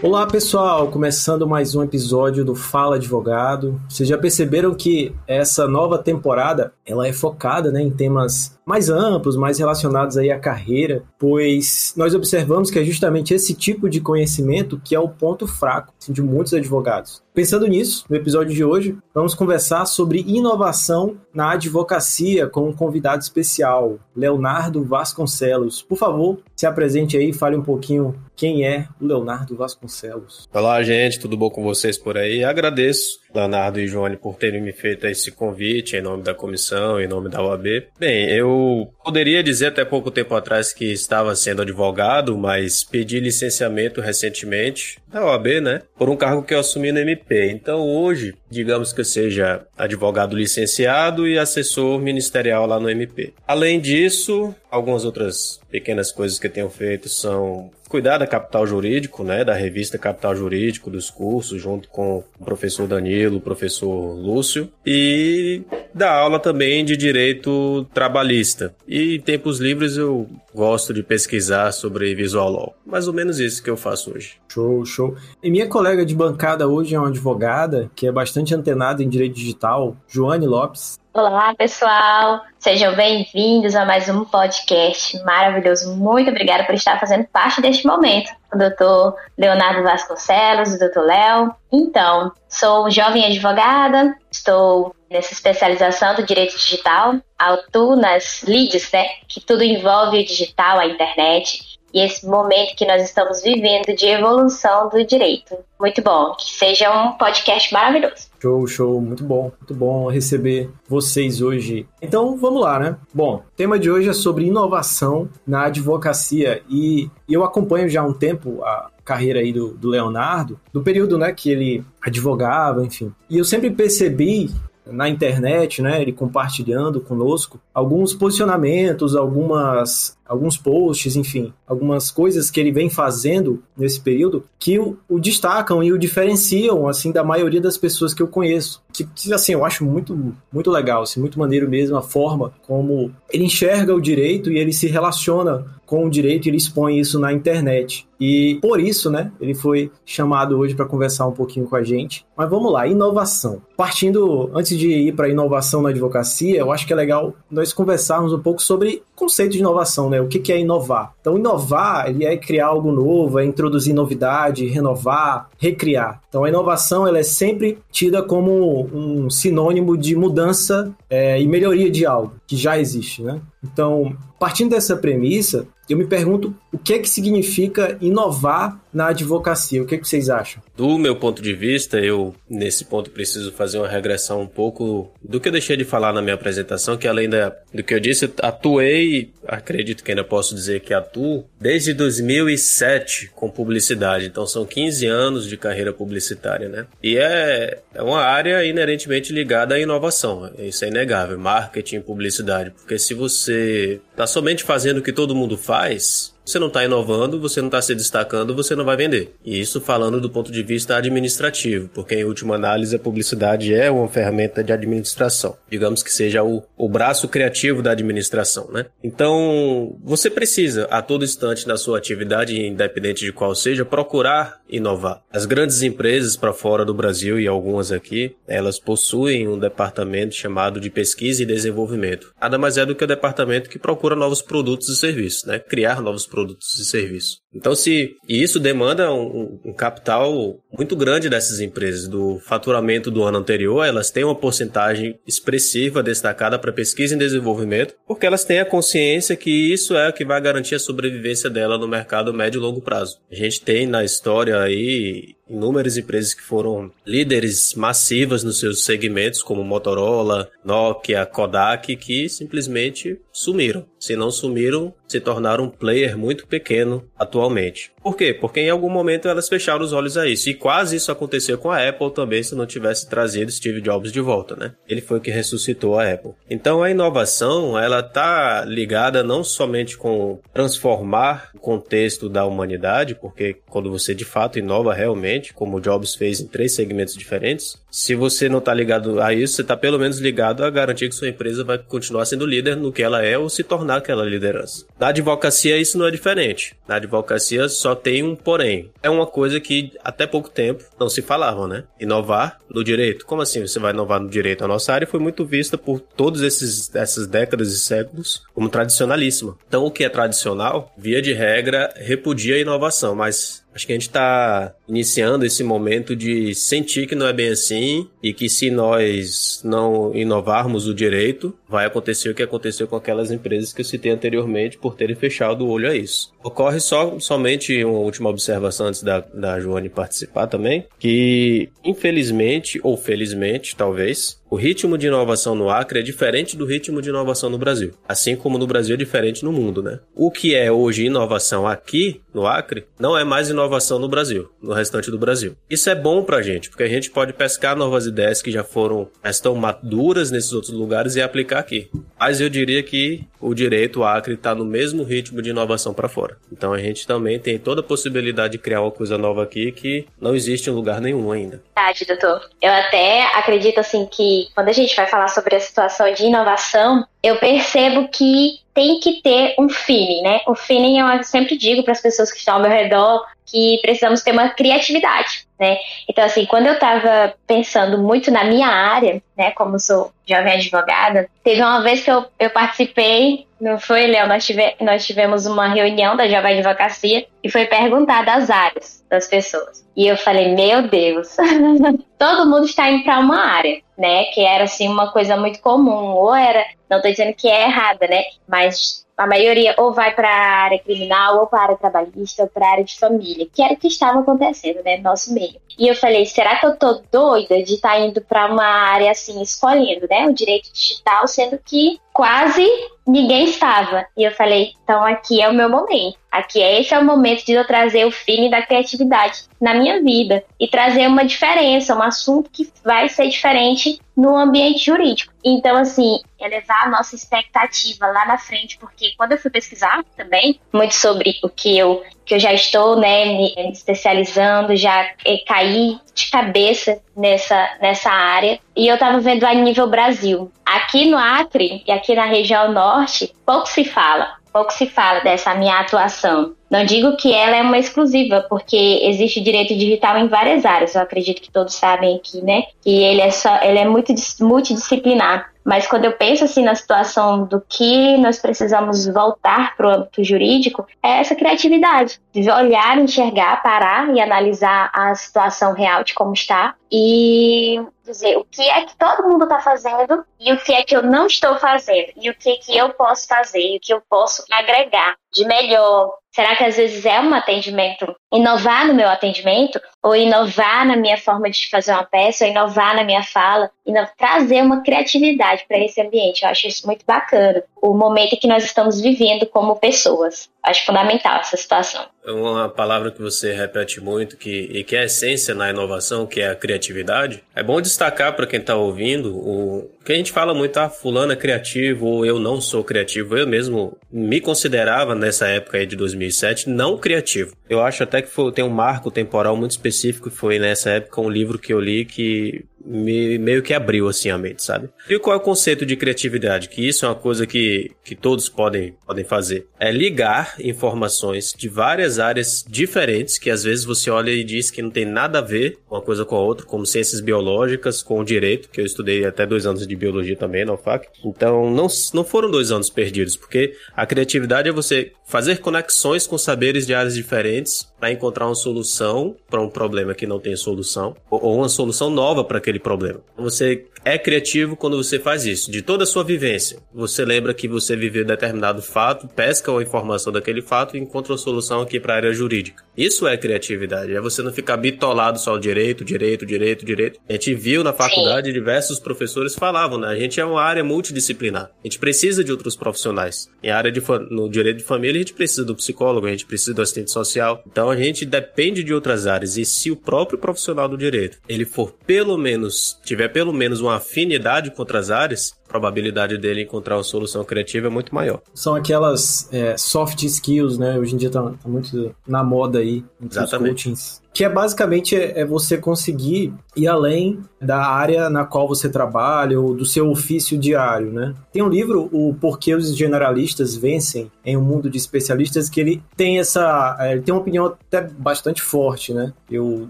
Olá pessoal, começando mais um episódio do Fala Advogado. Vocês já perceberam que essa nova temporada ela é focada né, em temas mais amplos, mais relacionados aí à carreira, pois nós observamos que é justamente esse tipo de conhecimento que é o ponto fraco assim, de muitos advogados. Pensando nisso, no episódio de hoje, vamos conversar sobre inovação na advocacia com um convidado especial, Leonardo Vasconcelos. Por favor, se apresente aí e fale um pouquinho quem é o Leonardo Vasconcelos. Olá, gente, tudo bom com vocês por aí? Agradeço, Leonardo e Joane, por terem me feito esse convite em nome da comissão, em nome da OAB. Bem, eu poderia dizer até pouco tempo atrás que estava sendo advogado, mas pedi licenciamento recentemente da OAB, né? Por um cargo que eu assumi no MP. Então, hoje, digamos que eu seja advogado licenciado e assessor ministerial lá no MP. Além disso, algumas outras pequenas coisas que eu tenho feito são cuidar da Capital Jurídico, né, da revista Capital Jurídico, dos cursos, junto com o professor Danilo, o professor Lúcio, e dar aula também de direito trabalhista. E em tempos livres eu gosto de pesquisar sobre visual law. Mais ou menos isso que eu faço hoje. Show, show. E minha colega de bancada hoje é uma advogada que é bastante antenada em direito digital, Joane Lopes. Olá, pessoal! Sejam bem-vindos a mais um podcast maravilhoso. Muito obrigada por estar fazendo parte deste momento. O doutor Leonardo Vasconcelos, o doutor Léo. Então, sou jovem advogada, estou nessa especialização do direito digital, atuo nas leads, né, que tudo envolve o digital, a internet, e esse momento que nós estamos vivendo de evolução do direito. Muito bom, que seja um podcast maravilhoso. Show, show, muito bom, muito bom receber vocês hoje. Então vamos lá, né? Bom, o tema de hoje é sobre inovação na advocacia e eu acompanho já há um tempo a carreira aí do, do Leonardo, do período né, que ele advogava, enfim. E eu sempre percebi na internet, né, ele compartilhando conosco alguns posicionamentos, algumas alguns posts, enfim, algumas coisas que ele vem fazendo nesse período que o, o, destacam e o diferenciam, assim, da maioria das pessoas que eu conheço. Que, assim, eu acho muito, muito legal, assim, muito maneiro mesmo a forma como ele enxerga o direito e ele se relaciona com o direito e ele expõe isso na internet. E por isso, né, ele foi chamado hoje para conversar um pouquinho com a gente. Mas vamos lá, inovação. Partindo, antes de ir para inovação na advocacia, eu acho que é legal nós conversarmos um pouco sobre conceito de inovação, né? O que é inovar? Então, inovar, ele é criar algo novo, é introduzir novidade, renovar, recriar. Então, a inovação, ela é sempre tida como um sinônimo de mudança é, e melhoria de algo que já existe, né? Então, partindo dessa premissa, eu me pergunto o que é que significa inovar na advocacia. O que, é que vocês acham? Do meu ponto de vista, eu nesse ponto preciso fazer uma regressão um pouco do que eu deixei de falar na minha apresentação, que além da, do que eu disse, atuei, acredito que ainda posso dizer que atuo, desde 2007 com publicidade. Então são 15 anos de carreira publicitária, né? E é, é uma área inerentemente ligada à inovação. Isso é inegável. Marketing, publicidade. Porque se você está somente fazendo o que todo mundo faz você não está inovando, você não está se destacando, você não vai vender. E isso falando do ponto de vista administrativo, porque em última análise a publicidade é uma ferramenta de administração. Digamos que seja o, o braço criativo da administração, né? Então, você precisa, a todo instante na sua atividade, independente de qual seja, procurar inovar. As grandes empresas para fora do Brasil e algumas aqui, elas possuem um departamento chamado de pesquisa e desenvolvimento. Nada mais é do que o departamento que procura novos produtos e serviços, né? Criar novos produtos produtos e serviços. Então, se e isso demanda um, um, capital muito grande dessas empresas, do faturamento do ano anterior, elas têm uma porcentagem expressiva destacada para pesquisa e desenvolvimento, porque elas têm a consciência que isso é o que vai garantir a sobrevivência dela no mercado médio e longo prazo. A gente tem na história aí inúmeras empresas que foram líderes massivas nos seus segmentos, como Motorola, Nokia, Kodak, que simplesmente sumiram. Se não sumiram, se tornaram um player muito pequeno atualmente. Por quê? Porque em algum momento elas fecharam os olhos a isso. E quase isso aconteceu com a Apple também, se não tivesse trazido Steve Jobs de volta, né? Ele foi o que ressuscitou a Apple. Então a inovação, ela tá ligada não somente com transformar o contexto da humanidade, porque quando você de fato inova realmente, como Jobs fez em três segmentos diferentes, se você não tá ligado a isso, você tá pelo menos ligado a garantir que sua empresa vai continuar sendo líder no que ela é ou se tornar aquela liderança. Na advocacia isso não é diferente. Na advocacia só tem um porém. É uma coisa que até pouco tempo não se falava, né? Inovar no direito. Como assim você vai inovar no direito? A nossa área foi muito vista por todas essas décadas e séculos como tradicionalíssima. Então, o que é tradicional, via de regra, repudia a inovação, mas Acho que a gente está iniciando esse momento de sentir que não é bem assim e que se nós não inovarmos o direito, vai acontecer o que aconteceu com aquelas empresas que eu citei anteriormente por terem fechado o olho a isso. Ocorre só somente uma última observação antes da, da Joane participar também, que infelizmente ou felizmente, talvez, o ritmo de inovação no Acre é diferente do ritmo de inovação no Brasil, assim como no Brasil é diferente no mundo, né? O que é hoje inovação aqui no Acre não é mais inovação no Brasil, no restante do Brasil. Isso é bom pra gente, porque a gente pode pescar novas ideias que já foram, estão maduras nesses outros lugares e aplicar aqui. Mas eu diria que o direito, o Acre, está no mesmo ritmo de inovação para fora. Então a gente também tem toda a possibilidade de criar uma coisa nova aqui que não existe em lugar nenhum ainda. Verdade, doutor. Eu até acredito assim que quando a gente vai falar sobre a situação de inovação, eu percebo que tem que ter um feeling, né? O feeling eu sempre digo para as pessoas que estão ao meu redor que precisamos ter uma criatividade, né? Então, assim, quando eu estava pensando muito na minha área, né, como sou jovem advogada, teve uma vez que eu, eu participei, não foi, Léo? Nós, tive, nós tivemos uma reunião da Jovem Advocacia e foi perguntar das áreas das pessoas. E eu falei, meu Deus, todo mundo está indo para uma área, né? Que era, assim, uma coisa muito comum, ou era não estou dizendo que é errada, né? Mas a maioria ou vai para a área criminal, ou para a área trabalhista, ou para a área de família, que era o que estava acontecendo, né, no nosso meio. E eu falei, será que eu tô doida de estar tá indo para uma área assim, escolhendo, né, o direito digital, sendo que quase ninguém estava. E eu falei, então aqui é o meu momento. Aqui é esse é o momento de eu trazer o feeling da criatividade na minha vida e trazer uma diferença, um assunto que vai ser diferente no ambiente jurídico. Então, assim, elevar a nossa expectativa lá na frente, porque quando eu fui pesquisar também muito sobre o que eu que eu já estou, né, me especializando, já caí de cabeça nessa, nessa área. E eu estava vendo a nível Brasil. Aqui no Acre e aqui na região norte, pouco se fala pouco se fala dessa minha atuação. Não digo que ela é uma exclusiva, porque existe direito digital em várias áreas. Eu acredito que todos sabem aqui, né? Que ele é só, ele é muito multidisciplinar. Mas quando eu penso assim na situação do que nós precisamos voltar para o âmbito jurídico, é essa criatividade, de olhar, enxergar, parar e analisar a situação real de como está e dizer o que é que todo mundo está fazendo e o que é que eu não estou fazendo e o que é que eu posso fazer e o que eu posso agregar de melhor. Será que às vezes é um atendimento, inovar no meu atendimento, ou inovar na minha forma de fazer uma peça, ou inovar na minha fala, e trazer uma criatividade para esse ambiente? Eu acho isso muito bacana. O momento que nós estamos vivendo como pessoas. Acho fundamental essa situação. É uma palavra que você repete muito que, e que é essência na inovação, que é a criatividade. É bom destacar para quem está ouvindo o que a gente fala muito, ah, fulano é criativo ou eu não sou criativo. Eu mesmo me considerava nessa época aí de 2007 não criativo. Eu acho até que foi, tem um marco temporal muito específico foi nessa época um livro que eu li que me meio que abriu assim a mente, sabe? E qual é o conceito de criatividade? Que isso é uma coisa que, que todos podem, podem fazer. É ligar informações de várias áreas diferentes, que às vezes você olha e diz que não tem nada a ver uma coisa com a outra, como ciências biológicas, com o direito, que eu estudei até dois anos de biologia também na UFAC. Então, não, não foram dois anos perdidos, porque a criatividade é você fazer conexões com saberes de áreas diferentes para encontrar uma solução para um problema que não tem solução, ou uma solução nova para aquele problema. Você é criativo quando você faz isso. De toda a sua vivência, você lembra que você viveu determinado fato, pesca a informação daquele fato e encontra uma solução aqui para a área jurídica. Isso é criatividade. É você não ficar bitolado só o direito, direito, direito, direito. A gente viu na faculdade diversos professores falavam, né? A gente é uma área multidisciplinar. A gente precisa de outros profissionais. Em área de no direito de família, a gente precisa do psicólogo, a gente precisa do assistente social. Então a gente depende de outras áreas. E se o próprio profissional do direito, ele for pelo menos, tiver pelo menos uma afinidade com outras áreas, probabilidade dele encontrar uma solução criativa é muito maior. São aquelas é, soft skills, né? Hoje em dia tá, tá muito na moda aí. Exatamente. Que é basicamente é, é você conseguir ir além da área na qual você trabalha ou do seu ofício diário, né? Tem um livro, o Porquê os Generalistas Vencem em um Mundo de Especialistas, que ele tem essa, é, ele tem uma opinião até bastante forte, né? Eu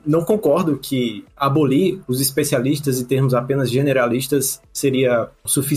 não concordo que abolir os especialistas e termos apenas generalistas seria o suficiente,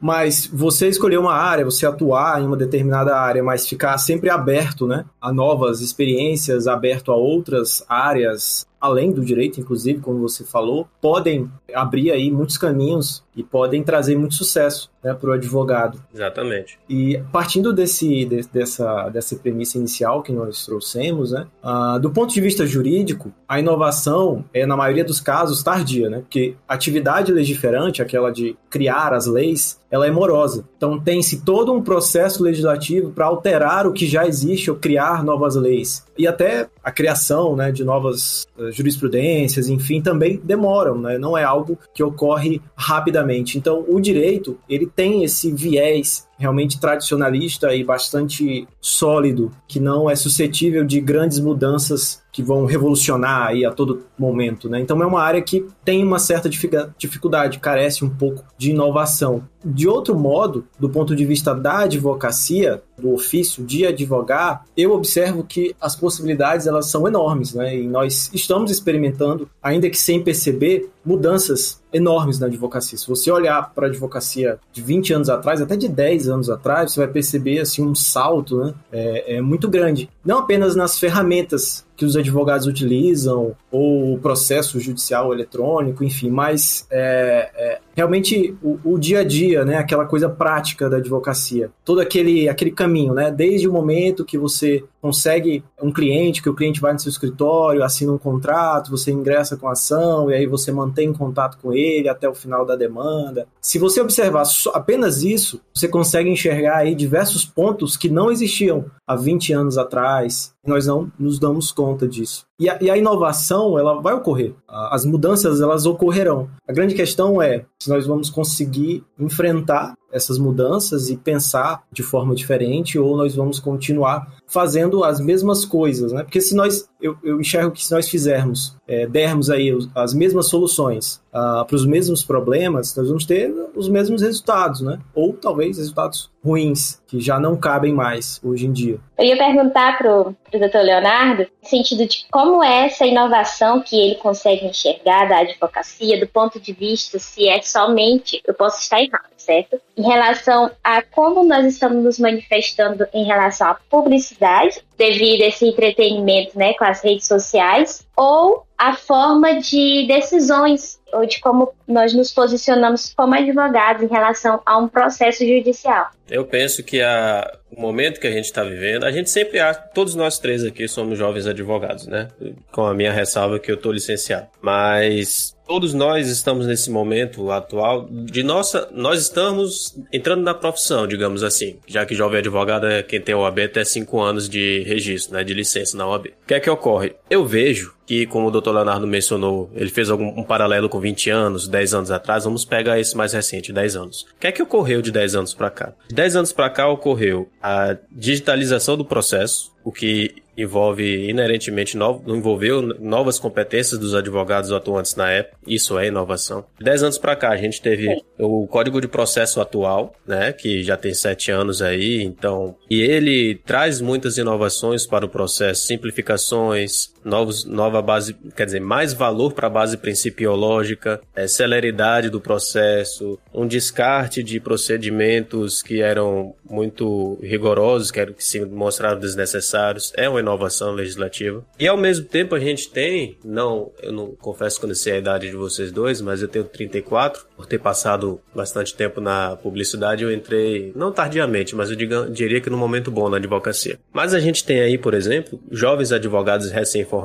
mas você escolher uma área, você atuar em uma determinada área, mas ficar sempre aberto, né, a novas experiências, aberto a outras áreas além do direito, inclusive, como você falou, podem abrir aí muitos caminhos e podem trazer muito sucesso né, para o advogado. Exatamente. E partindo desse, de, dessa, dessa premissa inicial que nós trouxemos, né, uh, do ponto de vista jurídico, a inovação é, na maioria dos casos, tardia, né, porque a atividade legiferante, aquela de criar as leis, ela é morosa. Então tem-se todo um processo legislativo para alterar o que já existe ou criar novas leis. E até a criação né, de novas uh, jurisprudências, enfim, também demoram, né? não é algo que ocorre rapidamente. Então o direito ele tem esse viés realmente tradicionalista e bastante sólido, que não é suscetível de grandes mudanças que vão revolucionar aí a todo momento, né? Então é uma área que tem uma certa dificuldade, carece um pouco de inovação. De outro modo, do ponto de vista da advocacia, do ofício de advogar, eu observo que as possibilidades elas são enormes, né? E nós estamos experimentando, ainda que sem perceber, mudanças enormes na advocacia. Se você olhar para a advocacia de 20 anos atrás, até de 10 anos atrás, você vai perceber assim um salto, né? É, é muito grande. Não apenas nas ferramentas que os advogados utilizam, ou o processo judicial eletrônico, enfim, mas é, é, realmente o, o, dia a dia, né, aquela coisa prática da advocacia, todo aquele, aquele caminho, né, desde o momento que você consegue um cliente, que o cliente vai no seu escritório, assina um contrato, você ingressa com a ação e aí você mantém contato com ele até o final da demanda. Se você observar apenas isso, você consegue enxergar aí diversos pontos que não existiam há 20 anos atrás, nós não nos damos conta disso. E a, e a, inovação, ela vai ocorrer. As mudanças, elas ocorrerão. A grande questão é se nós vamos conseguir enfrentar essas mudanças e pensar de forma diferente ou nós vamos continuar fazendo as mesmas coisas, né? Porque se nós, eu, eu enxergo que se nós fizermos, é, dermos aí as mesmas soluções uh, para os mesmos problemas, nós vamos ter os mesmos resultados, né? Ou talvez resultados ruins, que já não cabem mais hoje em dia. Eu ia perguntar para o doutor Leonardo, no sentido de como é essa inovação que ele consegue enxergar da advocacia, do ponto de vista se é somente, eu posso estar errado, certo? Em relação a como nós estamos nos manifestando em relação à publicidade, devido a esse entretenimento né, com as redes sociais, ou a forma de decisões ou de como nós nos posicionamos como advogados em relação a um processo judicial. Eu penso que a, o momento que a gente está vivendo, a gente sempre acha, todos nós três aqui somos jovens advogados, né? Com a minha ressalva que eu estou licenciado. Mas todos nós estamos nesse momento atual de nossa, nós estamos entrando na profissão, digamos assim, já que jovem advogado é quem tem OAB até 5 anos de registro, né, de licença na OAB. O que é que ocorre? Eu vejo que, como o Dr. Leonardo mencionou, ele fez algum, um paralelo com 20 anos, 10 anos atrás, vamos pegar esse mais recente, 10 anos. O que é que ocorreu de 10 anos para cá? De 10 anos para cá ocorreu a digitalização do processo, o que envolve inerentemente novo, envolveu novas competências dos advogados atuantes na época. Isso é inovação. Dez anos para cá a gente teve o Código de Processo atual, né, que já tem sete anos aí, então e ele traz muitas inovações para o processo, simplificações, novos, nova base, quer dizer, mais valor para a base principiológica, é, celeridade do processo, um descarte de procedimentos que eram muito rigorosos, que, eram, que se mostraram desnecessários. É uma inovação legislativa. E ao mesmo tempo a gente tem, não, eu não confesso que eu não sei a idade de vocês dois, mas eu tenho 34, por ter passado bastante tempo na publicidade, eu entrei, não tardiamente, mas eu diga, diria que no momento bom na advocacia. Mas a gente tem aí, por exemplo, jovens advogados recém-formados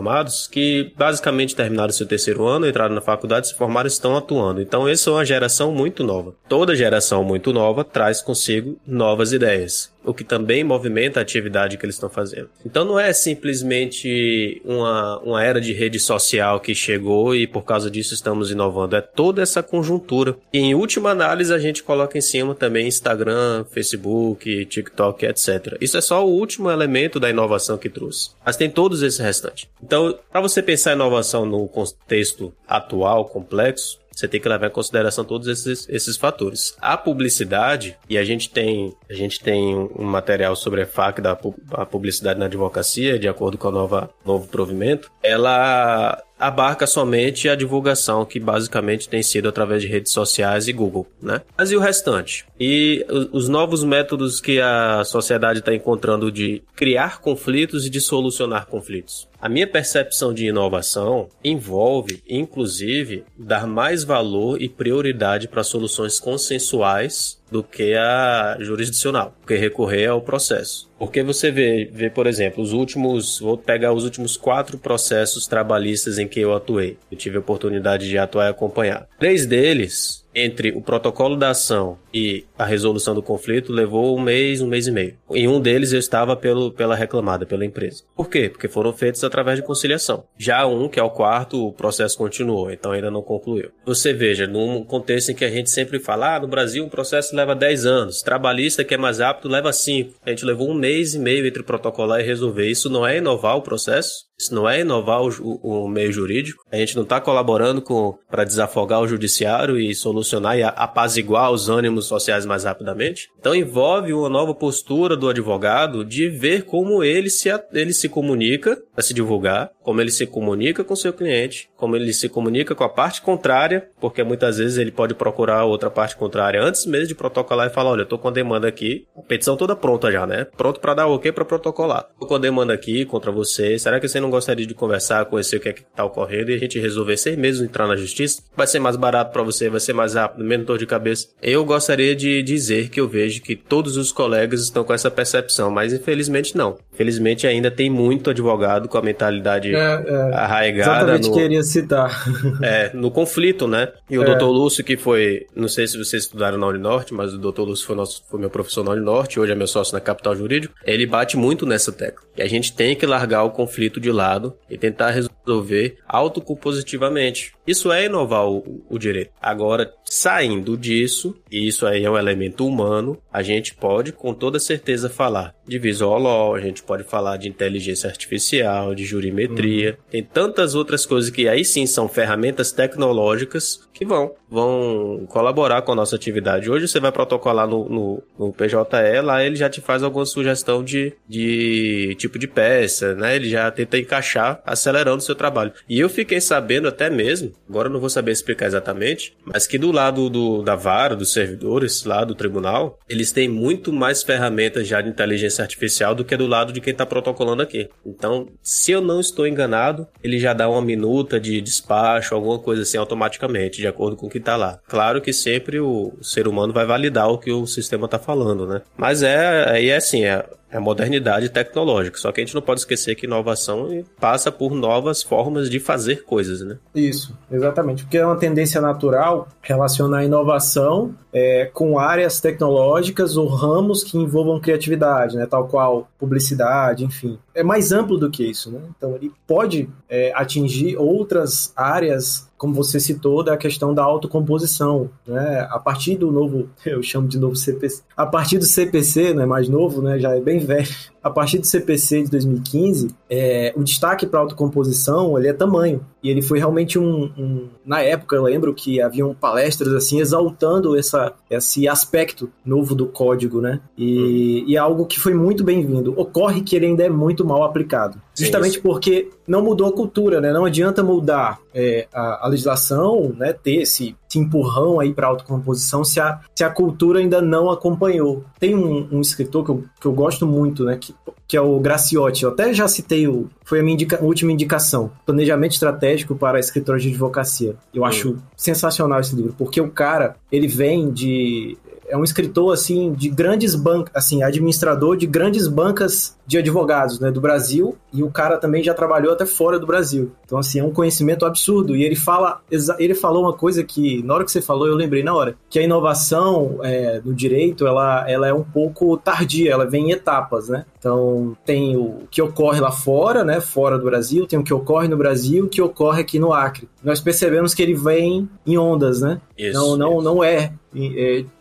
que basicamente terminaram seu terceiro ano, entraram na faculdade, se formaram e estão atuando. Então, essa é uma geração muito nova. Toda geração muito nova traz consigo novas ideias o que também movimenta a atividade que eles estão fazendo. Então não é simplesmente uma, uma era de rede social que chegou e por causa disso estamos inovando, é toda essa conjuntura. E em última análise, a gente coloca em cima também Instagram, Facebook, TikTok, etc. Isso é só o último elemento da inovação que trouxe. Mas tem todos esses restantes. Então, para você pensar inovação no contexto atual, complexo, você tem que levar em consideração todos esses, esses fatores. A publicidade, e a gente tem, a gente tem um material sobre a FAC da a publicidade na advocacia, de acordo com o novo provimento, ela abarca somente a divulgação, que basicamente tem sido através de redes sociais e Google, né? Mas e o restante? E os novos métodos que a sociedade está encontrando de criar conflitos e de solucionar conflitos? A minha percepção de inovação envolve, inclusive, dar mais valor e prioridade para soluções consensuais do que a jurisdicional, que recorrer ao processo. Porque você vê, vê, por exemplo, os últimos, vou pegar os últimos quatro processos trabalhistas em que eu atuei. Eu tive a oportunidade de atuar e acompanhar. Três deles entre o protocolo da ação e a resolução do conflito levou um mês, um mês e meio. Em um deles eu estava pelo, pela reclamada, pela empresa. Por quê? Porque foram feitos através de conciliação. Já um, que é o quarto, o processo continuou, então ainda não concluiu. Você veja, num contexto em que a gente sempre fala, ah, no Brasil um processo leva 10 anos, trabalhista que é mais rápido leva 5. A gente levou um mês e meio entre protocolar e resolver. Isso não é inovar o processo? Isso não é inovar o, o, meio jurídico? A gente não está colaborando para desafogar o judiciário e solucionar e apaziguar os ânimos sociais mais rapidamente. Então envolve uma nova postura do advogado de ver como ele se, ele se comunica para se divulgar, como ele se comunica com seu cliente, como ele se comunica com a parte contrária, porque muitas vezes ele pode procurar outra parte contrária antes mesmo de protocolar e falar, olha, eu tô com a demanda aqui, a petição toda pronta já, né? Pronto para dar o ok para protocolar. Tô com a demanda aqui contra você, será que você não gostaria de conversar, conhecer o que é que tá ocorrendo e a gente resolver seis meses entrar na justiça? Vai ser mais barato para você, vai ser mais rápido, menos dor de cabeça. Eu gostaria de dizer que eu vejo que todos os colegas estão com essa percepção, mas infelizmente não. Infelizmente ainda tem muito advogado com a mentalidade é, é, arraigada. Exatamente no, queria citar. é, no conflito, né? E o é. doutor Lúcio, que foi, não sei se vocês estudaram na Uninorte, mas o doutor Lúcio foi, nosso, foi meu professor na Uninorte, hoje é meu sócio na Capital Jurídico, ele bate muito nessa tecla. E a gente tem que largar o conflito de lado e tentar resolver autocompositivamente. Isso é inovar o, o direito. Agora, saindo disso, e isso aí é um elemento humano, a gente pode com toda certeza falar de visual law, a gente pode falar de inteligência artificial, de jurimetria, uhum. tem tantas outras coisas que aí sim são ferramentas tecnológicas que vão, vão colaborar com a nossa atividade. Hoje você vai protocolar no, no, no PJE, lá ele já te faz alguma sugestão de, de tipo de peça, né? Ele já tenta encaixar, acelerando o seu trabalho. E eu fiquei sabendo até mesmo, agora eu não vou saber explicar exatamente, mas que do lado do, da vara, dos servidores, lá do tribunal, eles têm muito mais ferramentas já de inteligência artificial do que do lado de quem está protocolando aqui. Então, se eu não estou enganado, ele já dá uma minuta de despacho, alguma coisa assim automaticamente, de acordo com o que está lá. Claro que sempre o ser humano vai validar o que o sistema está falando, né? Mas é, aí é assim, é, é modernidade tecnológica. Só que a gente não pode esquecer que inovação passa por novas formas de fazer coisas, né? Isso, exatamente. Porque é uma tendência natural relacionar a inovação é, com áreas tecnológicas ou ramos que envolvam criatividade, né? Tal qual publicidade, enfim. É mais amplo do que isso, né? Então ele pode é, atingir outras áreas como você citou, da questão da autocomposição. Né? A partir do novo, eu chamo de novo CPC, a partir do CPC, não é mais novo, né? já é bem velho, a partir do CPC de 2015, é, o destaque para autocomposição ele é tamanho. E ele foi realmente um, um, Na época, eu lembro que haviam palestras assim exaltando essa, esse aspecto novo do código, né? E, hum. e é algo que foi muito bem-vindo. Ocorre que ele ainda é muito mal aplicado. Justamente Sim. porque não mudou a cultura, né? Não adianta mudar é, a, a, legislação, né? Ter esse, esse empurrão aí para autocomposição se a, se a cultura ainda não acompanhou. Tem um, um escritor que eu, que eu gosto muito, né? Que, que é o Graciotti. Eu até já citei o. Foi a minha indica, última indicação. Planejamento Estratégico para Escritores de Advocacia. Eu acho sensacional esse livro, porque o cara, ele vem de é um escritor assim de grandes bancas, assim, administrador de grandes bancas de advogados, né, do Brasil, e o cara também já trabalhou até fora do Brasil. Então assim, é um conhecimento absurdo e ele fala, ele falou uma coisa que na hora que você falou eu lembrei na hora, que a inovação é, no direito, ela, ela é um pouco tardia, ela vem em etapas, né? Então, tem o que ocorre lá fora, né, fora do Brasil, tem o que ocorre no Brasil, o que ocorre aqui no Acre. Nós percebemos que ele vem em ondas, né? Isso, não, não, isso. não é, é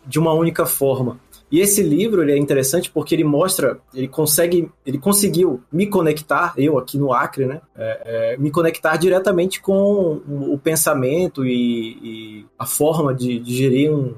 de uma única forma. E esse livro ele é interessante porque ele mostra, ele consegue, ele conseguiu me conectar, eu aqui no Acre, né? É, é, me conectar diretamente com o pensamento e, e a forma de, de gerir um,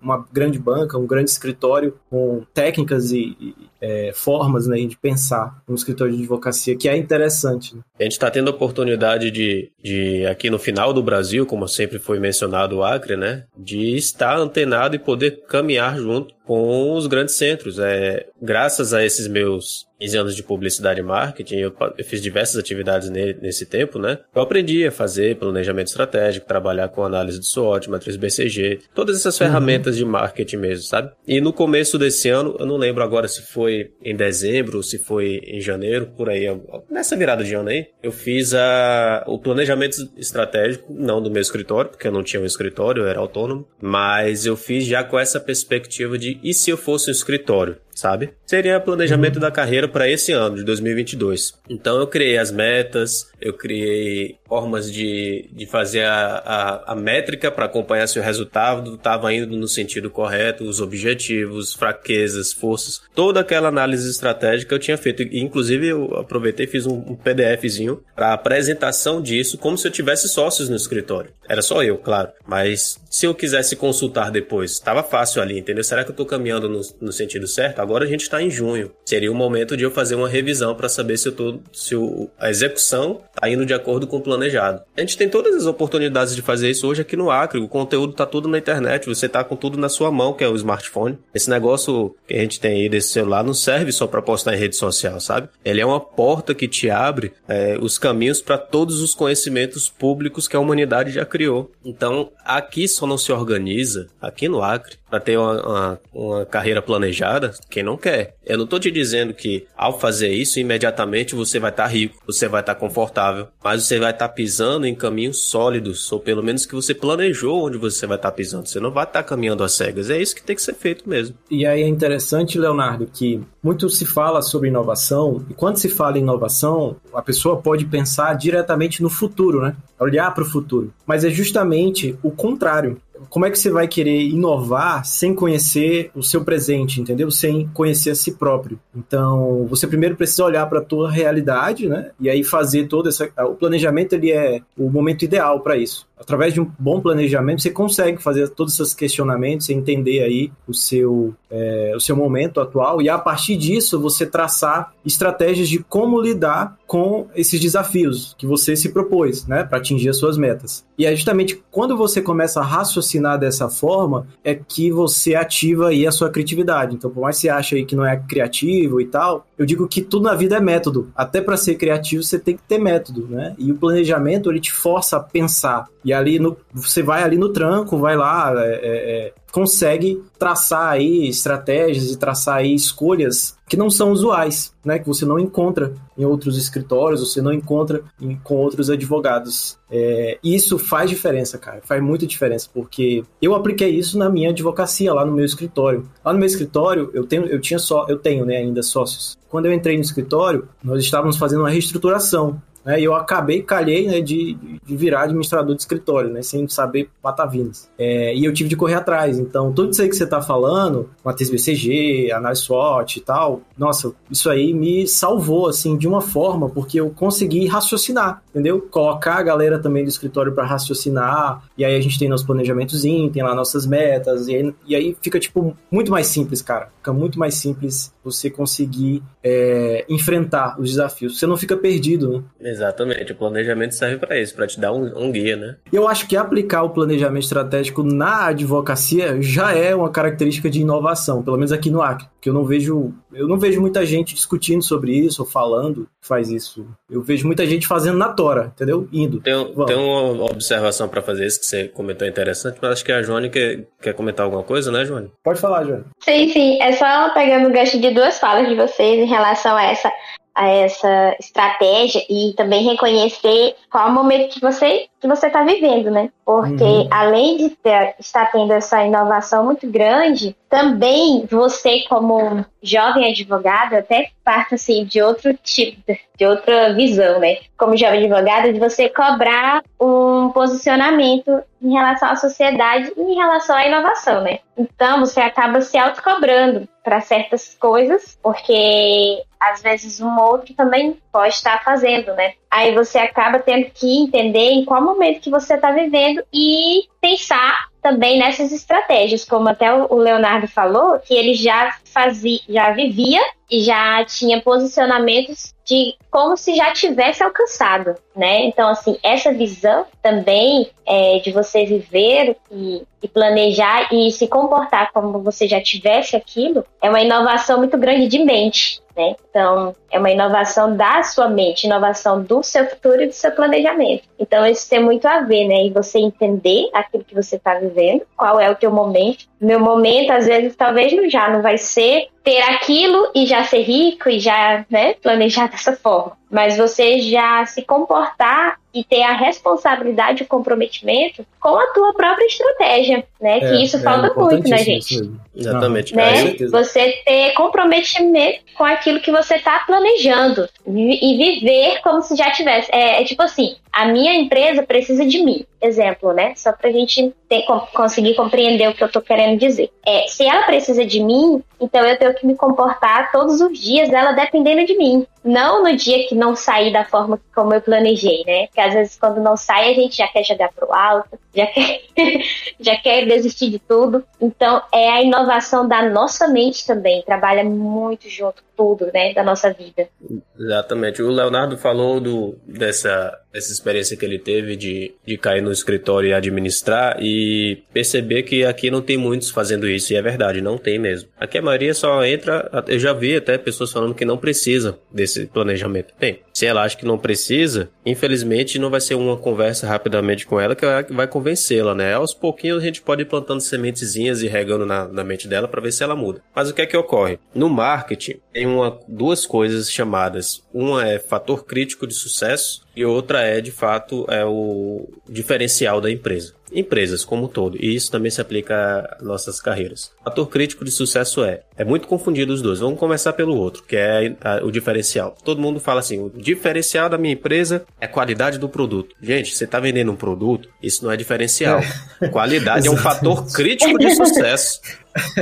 uma grande banca, um grande escritório com técnicas e, e é, formas né, de pensar um escritório de advocacia, que é interessante. Né? A gente está tendo a oportunidade de, de, aqui no final do Brasil, como sempre foi mencionado o Acre, né, de estar antenado e poder caminhar junto com os grandes centros. É, graças a esses meus 15 anos de publicidade e marketing, eu, eu fiz diversas atividades nesse tempo, né? Eu aprendi a fazer planejamento estratégico, trabalhar com análise de SWOT, matriz BCG, todas essas uhum. ferramentas de marketing mesmo, sabe? E no começo desse ano, eu não lembro agora se foi em dezembro, se foi em janeiro, por aí, nessa virada de ano aí, eu fiz a, o planejamento estratégico, não do meu escritório, porque eu não tinha um escritório, eu era autônomo, mas eu fiz já com essa perspectiva de e se eu fosse um escritório? Sabe? Seria planejamento uhum. da carreira para esse ano, de 2022. Então eu criei as metas, eu criei formas de, de fazer a, a, a métrica para acompanhar se o resultado estava indo no sentido correto, os objetivos, fraquezas, forças, toda aquela análise estratégica eu tinha feito. Inclusive eu aproveitei e fiz um, um PDFzinho para apresentação disso, como se eu tivesse sócios no escritório. Era só eu, claro. Mas se eu quisesse consultar depois, estava fácil ali, entendeu? Será que eu estou caminhando no, no sentido certo? Agora a gente está em junho. Seria o momento de eu fazer uma revisão para saber se eu tô, se a execução está indo de acordo com o planejado. A gente tem todas as oportunidades de fazer isso hoje aqui no Acre. O conteúdo está tudo na internet, você está com tudo na sua mão, que é o smartphone. Esse negócio que a gente tem aí desse celular não serve só para postar em rede social, sabe? Ele é uma porta que te abre é, os caminhos para todos os conhecimentos públicos que a humanidade já criou. Então, aqui só não se organiza, aqui no Acre, para ter uma, uma, uma, carreira planejada, quem não quer. Eu não tô te dizendo que ao fazer isso, imediatamente você vai estar tá rico, você vai estar tá confortável, mas você vai estar tá pisando em caminhos sólidos, ou pelo menos que você planejou onde você vai estar tá pisando. Você não vai estar tá caminhando às cegas. É isso que tem que ser feito mesmo. E aí é interessante, Leonardo, que muito se fala sobre inovação, e quando se fala em inovação, a pessoa pode pensar diretamente no futuro, né? Olhar para o futuro. Mas é justamente o contrário como é que você vai querer inovar sem conhecer o seu presente, entendeu? Sem conhecer a si próprio. Então, você primeiro precisa olhar para a tua realidade, né? E aí fazer todo essa o planejamento ele é o momento ideal para isso através de um bom planejamento, você consegue fazer todos esses questionamentos, entender aí o seu, é, o seu momento atual e a partir disso você traçar estratégias de como lidar com esses desafios que você se propôs, né, para atingir as suas metas. E é justamente quando você começa a raciocinar dessa forma é que você ativa aí a sua criatividade. Então, por mais que você ache aí que não é criativo e tal, eu digo que tudo na vida é método. Até para ser criativo você tem que ter método, né? E o planejamento ele te força a pensar e ali no, você vai ali no tranco, vai lá, é, é, é, consegue traçar aí estratégias e traçar aí escolhas que não são usuais, né? Que você não encontra em outros escritórios, você não encontra em, com outros advogados. É, isso faz diferença, cara. Faz muita diferença, porque eu apliquei isso na minha advocacia lá no meu escritório. Lá no meu escritório, eu tenho, eu tinha só, eu tenho, né, ainda sócios. Quando eu entrei no escritório, nós estávamos fazendo uma reestruturação né, e eu acabei, calhei, né, de, de virar administrador de escritório, né, sem saber patavinas. É, e eu tive de correr atrás. Então, tudo isso aí que você está falando, matriz BCG, análise SWOT e tal, nossa, isso aí me salvou, assim, de uma forma, porque eu consegui raciocinar, entendeu? Colocar a galera também do escritório para raciocinar, e aí a gente tem nossos planejamentos, tem lá nossas metas, e aí, e aí fica, tipo, muito mais simples, cara. Fica muito mais simples você conseguir é, enfrentar os desafios. Você não fica perdido, né? Exatamente, o planejamento serve para isso, para te dar um, um, guia, né? Eu acho que aplicar o planejamento estratégico na advocacia já é uma característica de inovação, pelo menos aqui no Acre. Que eu não vejo, eu não vejo muita gente discutindo sobre isso ou falando que faz isso. Eu vejo muita gente fazendo na tora, entendeu? Indo. Tem, tem uma observação para fazer isso que você comentou interessante, mas acho que a Joane quer, quer comentar alguma coisa, né, Joane? Pode falar, Joane. Sim, sim. É só pegando o gancho de duas falas de vocês em relação a essa a essa estratégia e também reconhecer qual é o momento que você que você está vivendo, né? Porque uhum. além de ter, estar tendo essa inovação muito grande, também você como jovem advogado, até parte assim de outro tipo, de outra visão, né? Como jovem advogado, de você cobrar um posicionamento em relação à sociedade e em relação à inovação, né? Então você acaba se autocobrando para certas coisas, porque às vezes um outro também pode estar fazendo, né? Aí você acaba tendo que entender em qual momento que você está vivendo e pensar também nessas estratégias, como até o Leonardo falou, que ele já fazia, já vivia e já tinha posicionamentos de como se já tivesse alcançado, né? Então, assim, essa visão também é, de você viver e, e, planejar e se comportar como você já tivesse aquilo é uma inovação muito grande de mente, né? Então, é uma inovação da sua mente, inovação do seu futuro e do seu planejamento. Então, isso tem muito a ver, né? E você entender aquilo que você está vivendo, qual é o teu momento. Meu momento, às vezes, talvez já não vai ser ter aquilo e já ser rico e já né, planejar dessa forma. Mas você já se comportar e ter a responsabilidade e o comprometimento com a tua própria estratégia, né? É, que isso é falta muito, né, gente? Exatamente. Né? Você ter comprometimento com aquilo que você está planejando e viver como se já tivesse. É, é, tipo assim, a minha empresa precisa de mim. Exemplo, né? Só para a gente ter, conseguir compreender o que eu estou querendo dizer. É, se ela precisa de mim, então eu tenho que me comportar todos os dias dela dependendo de mim. Não no dia que não sair da forma como eu planejei, né? Porque às vezes quando não sai a gente já quer jogar pro alto, já quer, já quer desistir de tudo. Então é a inovação da nossa mente também, trabalha muito junto tudo, né, da nossa vida. Exatamente. O Leonardo falou do, dessa, dessa experiência que ele teve de, de cair no escritório e administrar e perceber que aqui não tem muitos fazendo isso, e é verdade, não tem mesmo. Aqui a maioria só entra, eu já vi até pessoas falando que não precisa desse planejamento. Tem. Se ela acha que não precisa, infelizmente não vai ser uma conversa rapidamente com ela que vai convencê-la, né? Aos pouquinhos a gente pode ir plantando sementezinhas e regando na, na mente dela para ver se ela muda. Mas o que é que ocorre? No marketing, tem uma, duas coisas chamadas. Uma é fator crítico de sucesso e outra é, de fato, é o diferencial da empresa. Empresas como um todo, e isso também se aplica a nossas carreiras. Fator crítico de sucesso é, é muito confundido os dois. Vamos começar pelo outro, que é a, o diferencial. Todo mundo fala assim, o diferencial da minha empresa é a qualidade do produto. Gente, você está vendendo um produto, isso não é diferencial. Qualidade é um fator crítico de sucesso.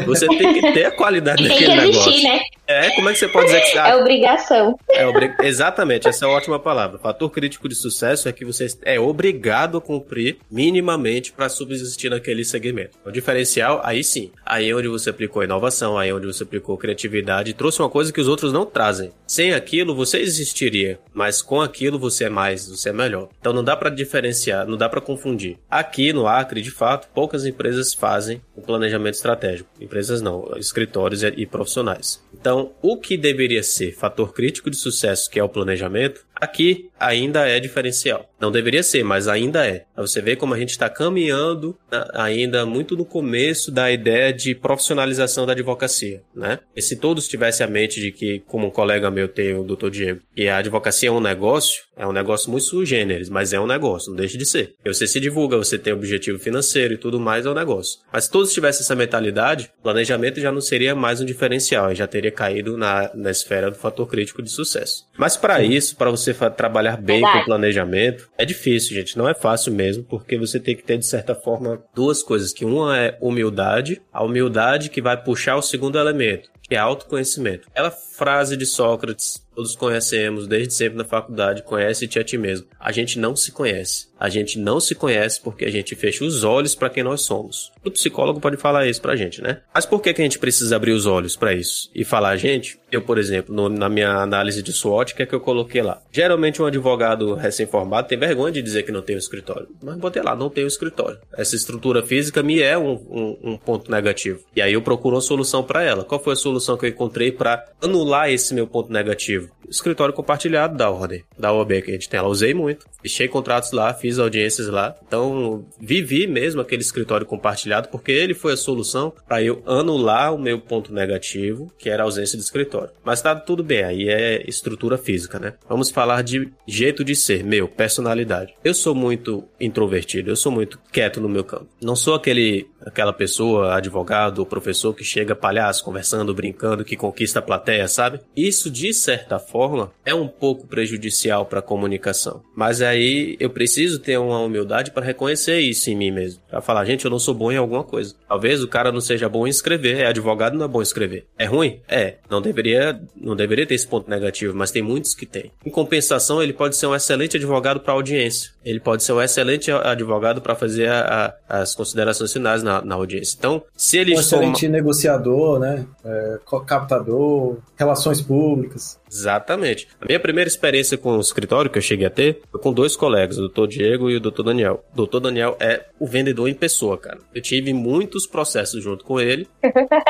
Você tem que ter a qualidade tem daquele que existir, negócio. Né? É, como é que você pode dizer que... Ah, é obrigação. É obri... Exatamente, essa é uma ótima palavra. Fator crítico de sucesso é que você é obrigado a cumprir minimamente para subsistir naquele segmento. O diferencial, aí sim. Aí é onde você aplicou inovação, aí é onde você aplicou criatividade, trouxe uma coisa que os outros não trazem. Sem aquilo, você existiria, mas com aquilo você é mais, você é melhor. Então não dá para diferenciar, não dá para confundir. Aqui no Acre, de fato, poucas empresas fazem o planejamento estratégico. Empresas não, escritórios e profissionais. Então, o que deveria ser fator crítico de sucesso, que é o planejamento, aqui ainda é diferencial. Não deveria ser, mas ainda é. Você vê como a gente está caminhando né, ainda muito no começo da ideia de profissionalização da advocacia, né? E se todos tivessem a mente de que, como um colega meu tem, o Dr. Diego, que a advocacia é um negócio, é um negócio muito sui generis, mas é um negócio, não deixa de ser. E você se divulga, você tem objetivo financeiro e tudo mais, é um negócio. Mas se todos tivessem essa mentalidade, o planejamento já não seria mais um diferencial, já teria caído na, na esfera do fator crítico de sucesso. Mas para isso, para você trabalhar bem com o planejamento, é difícil, gente, não é fácil mesmo, porque você tem que ter, de certa forma, duas coisas, que uma é humildade, a humildade que vai puxar o segundo elemento, que é autoconhecimento. Aquela frase de Sócrates, todos conhecemos desde sempre na faculdade, conhece-te a ti mesmo. A gente não se conhece. A gente não se conhece porque a gente fecha os olhos para quem nós somos. O psicólogo pode falar isso pra gente, né? Mas por que, que a gente precisa abrir os olhos para isso e falar a gente? Eu, por exemplo, no, na minha análise de SWOT, o que é que eu coloquei lá? Geralmente um advogado recém-formado tem vergonha de dizer que não tem um escritório. Mas botei lá, não tem um escritório. Essa estrutura física me é um, um, um ponto negativo. E aí eu procuro uma solução para ela. Qual foi a solução que eu encontrei para anular esse meu ponto negativo? Escritório compartilhado da ordem, da OAB que a gente tem. Ela usei muito. Fechei contratos lá, fiz audiências lá. Então, vivi mesmo aquele escritório compartilhado, porque ele foi a solução para eu anular o meu ponto negativo, que era a ausência de escritório. Mas tá tudo bem, aí é estrutura física, né? Vamos falar de jeito de ser, meu, personalidade. Eu sou muito introvertido, eu sou muito quieto no meu campo. Não sou aquele aquela pessoa, advogado ou professor que chega palhaço, conversando, brincando, que conquista a plateia, sabe? Isso, de certa forma, é um pouco prejudicial para a comunicação. Mas aí eu preciso ter uma humildade para reconhecer isso em mim mesmo. Para falar, gente, eu não sou bom em alguma coisa. Talvez o cara não seja bom em escrever, é advogado não é bom em escrever. É ruim? É. Não deveria, não deveria ter esse ponto negativo, mas tem muitos que tem. Em compensação, ele pode ser um excelente advogado para audiência. Ele pode ser um excelente advogado para fazer a, a, as considerações finais na, na, audiência. Então, se ele. Um excelente negociador, né? É, captador, relações públicas. Exatamente. A minha primeira experiência com o escritório que eu cheguei a ter foi com dois colegas, o doutor Diego e o doutor Daniel. O doutor Daniel é o vendedor em pessoa, cara. Eu tive muitos processos junto com ele,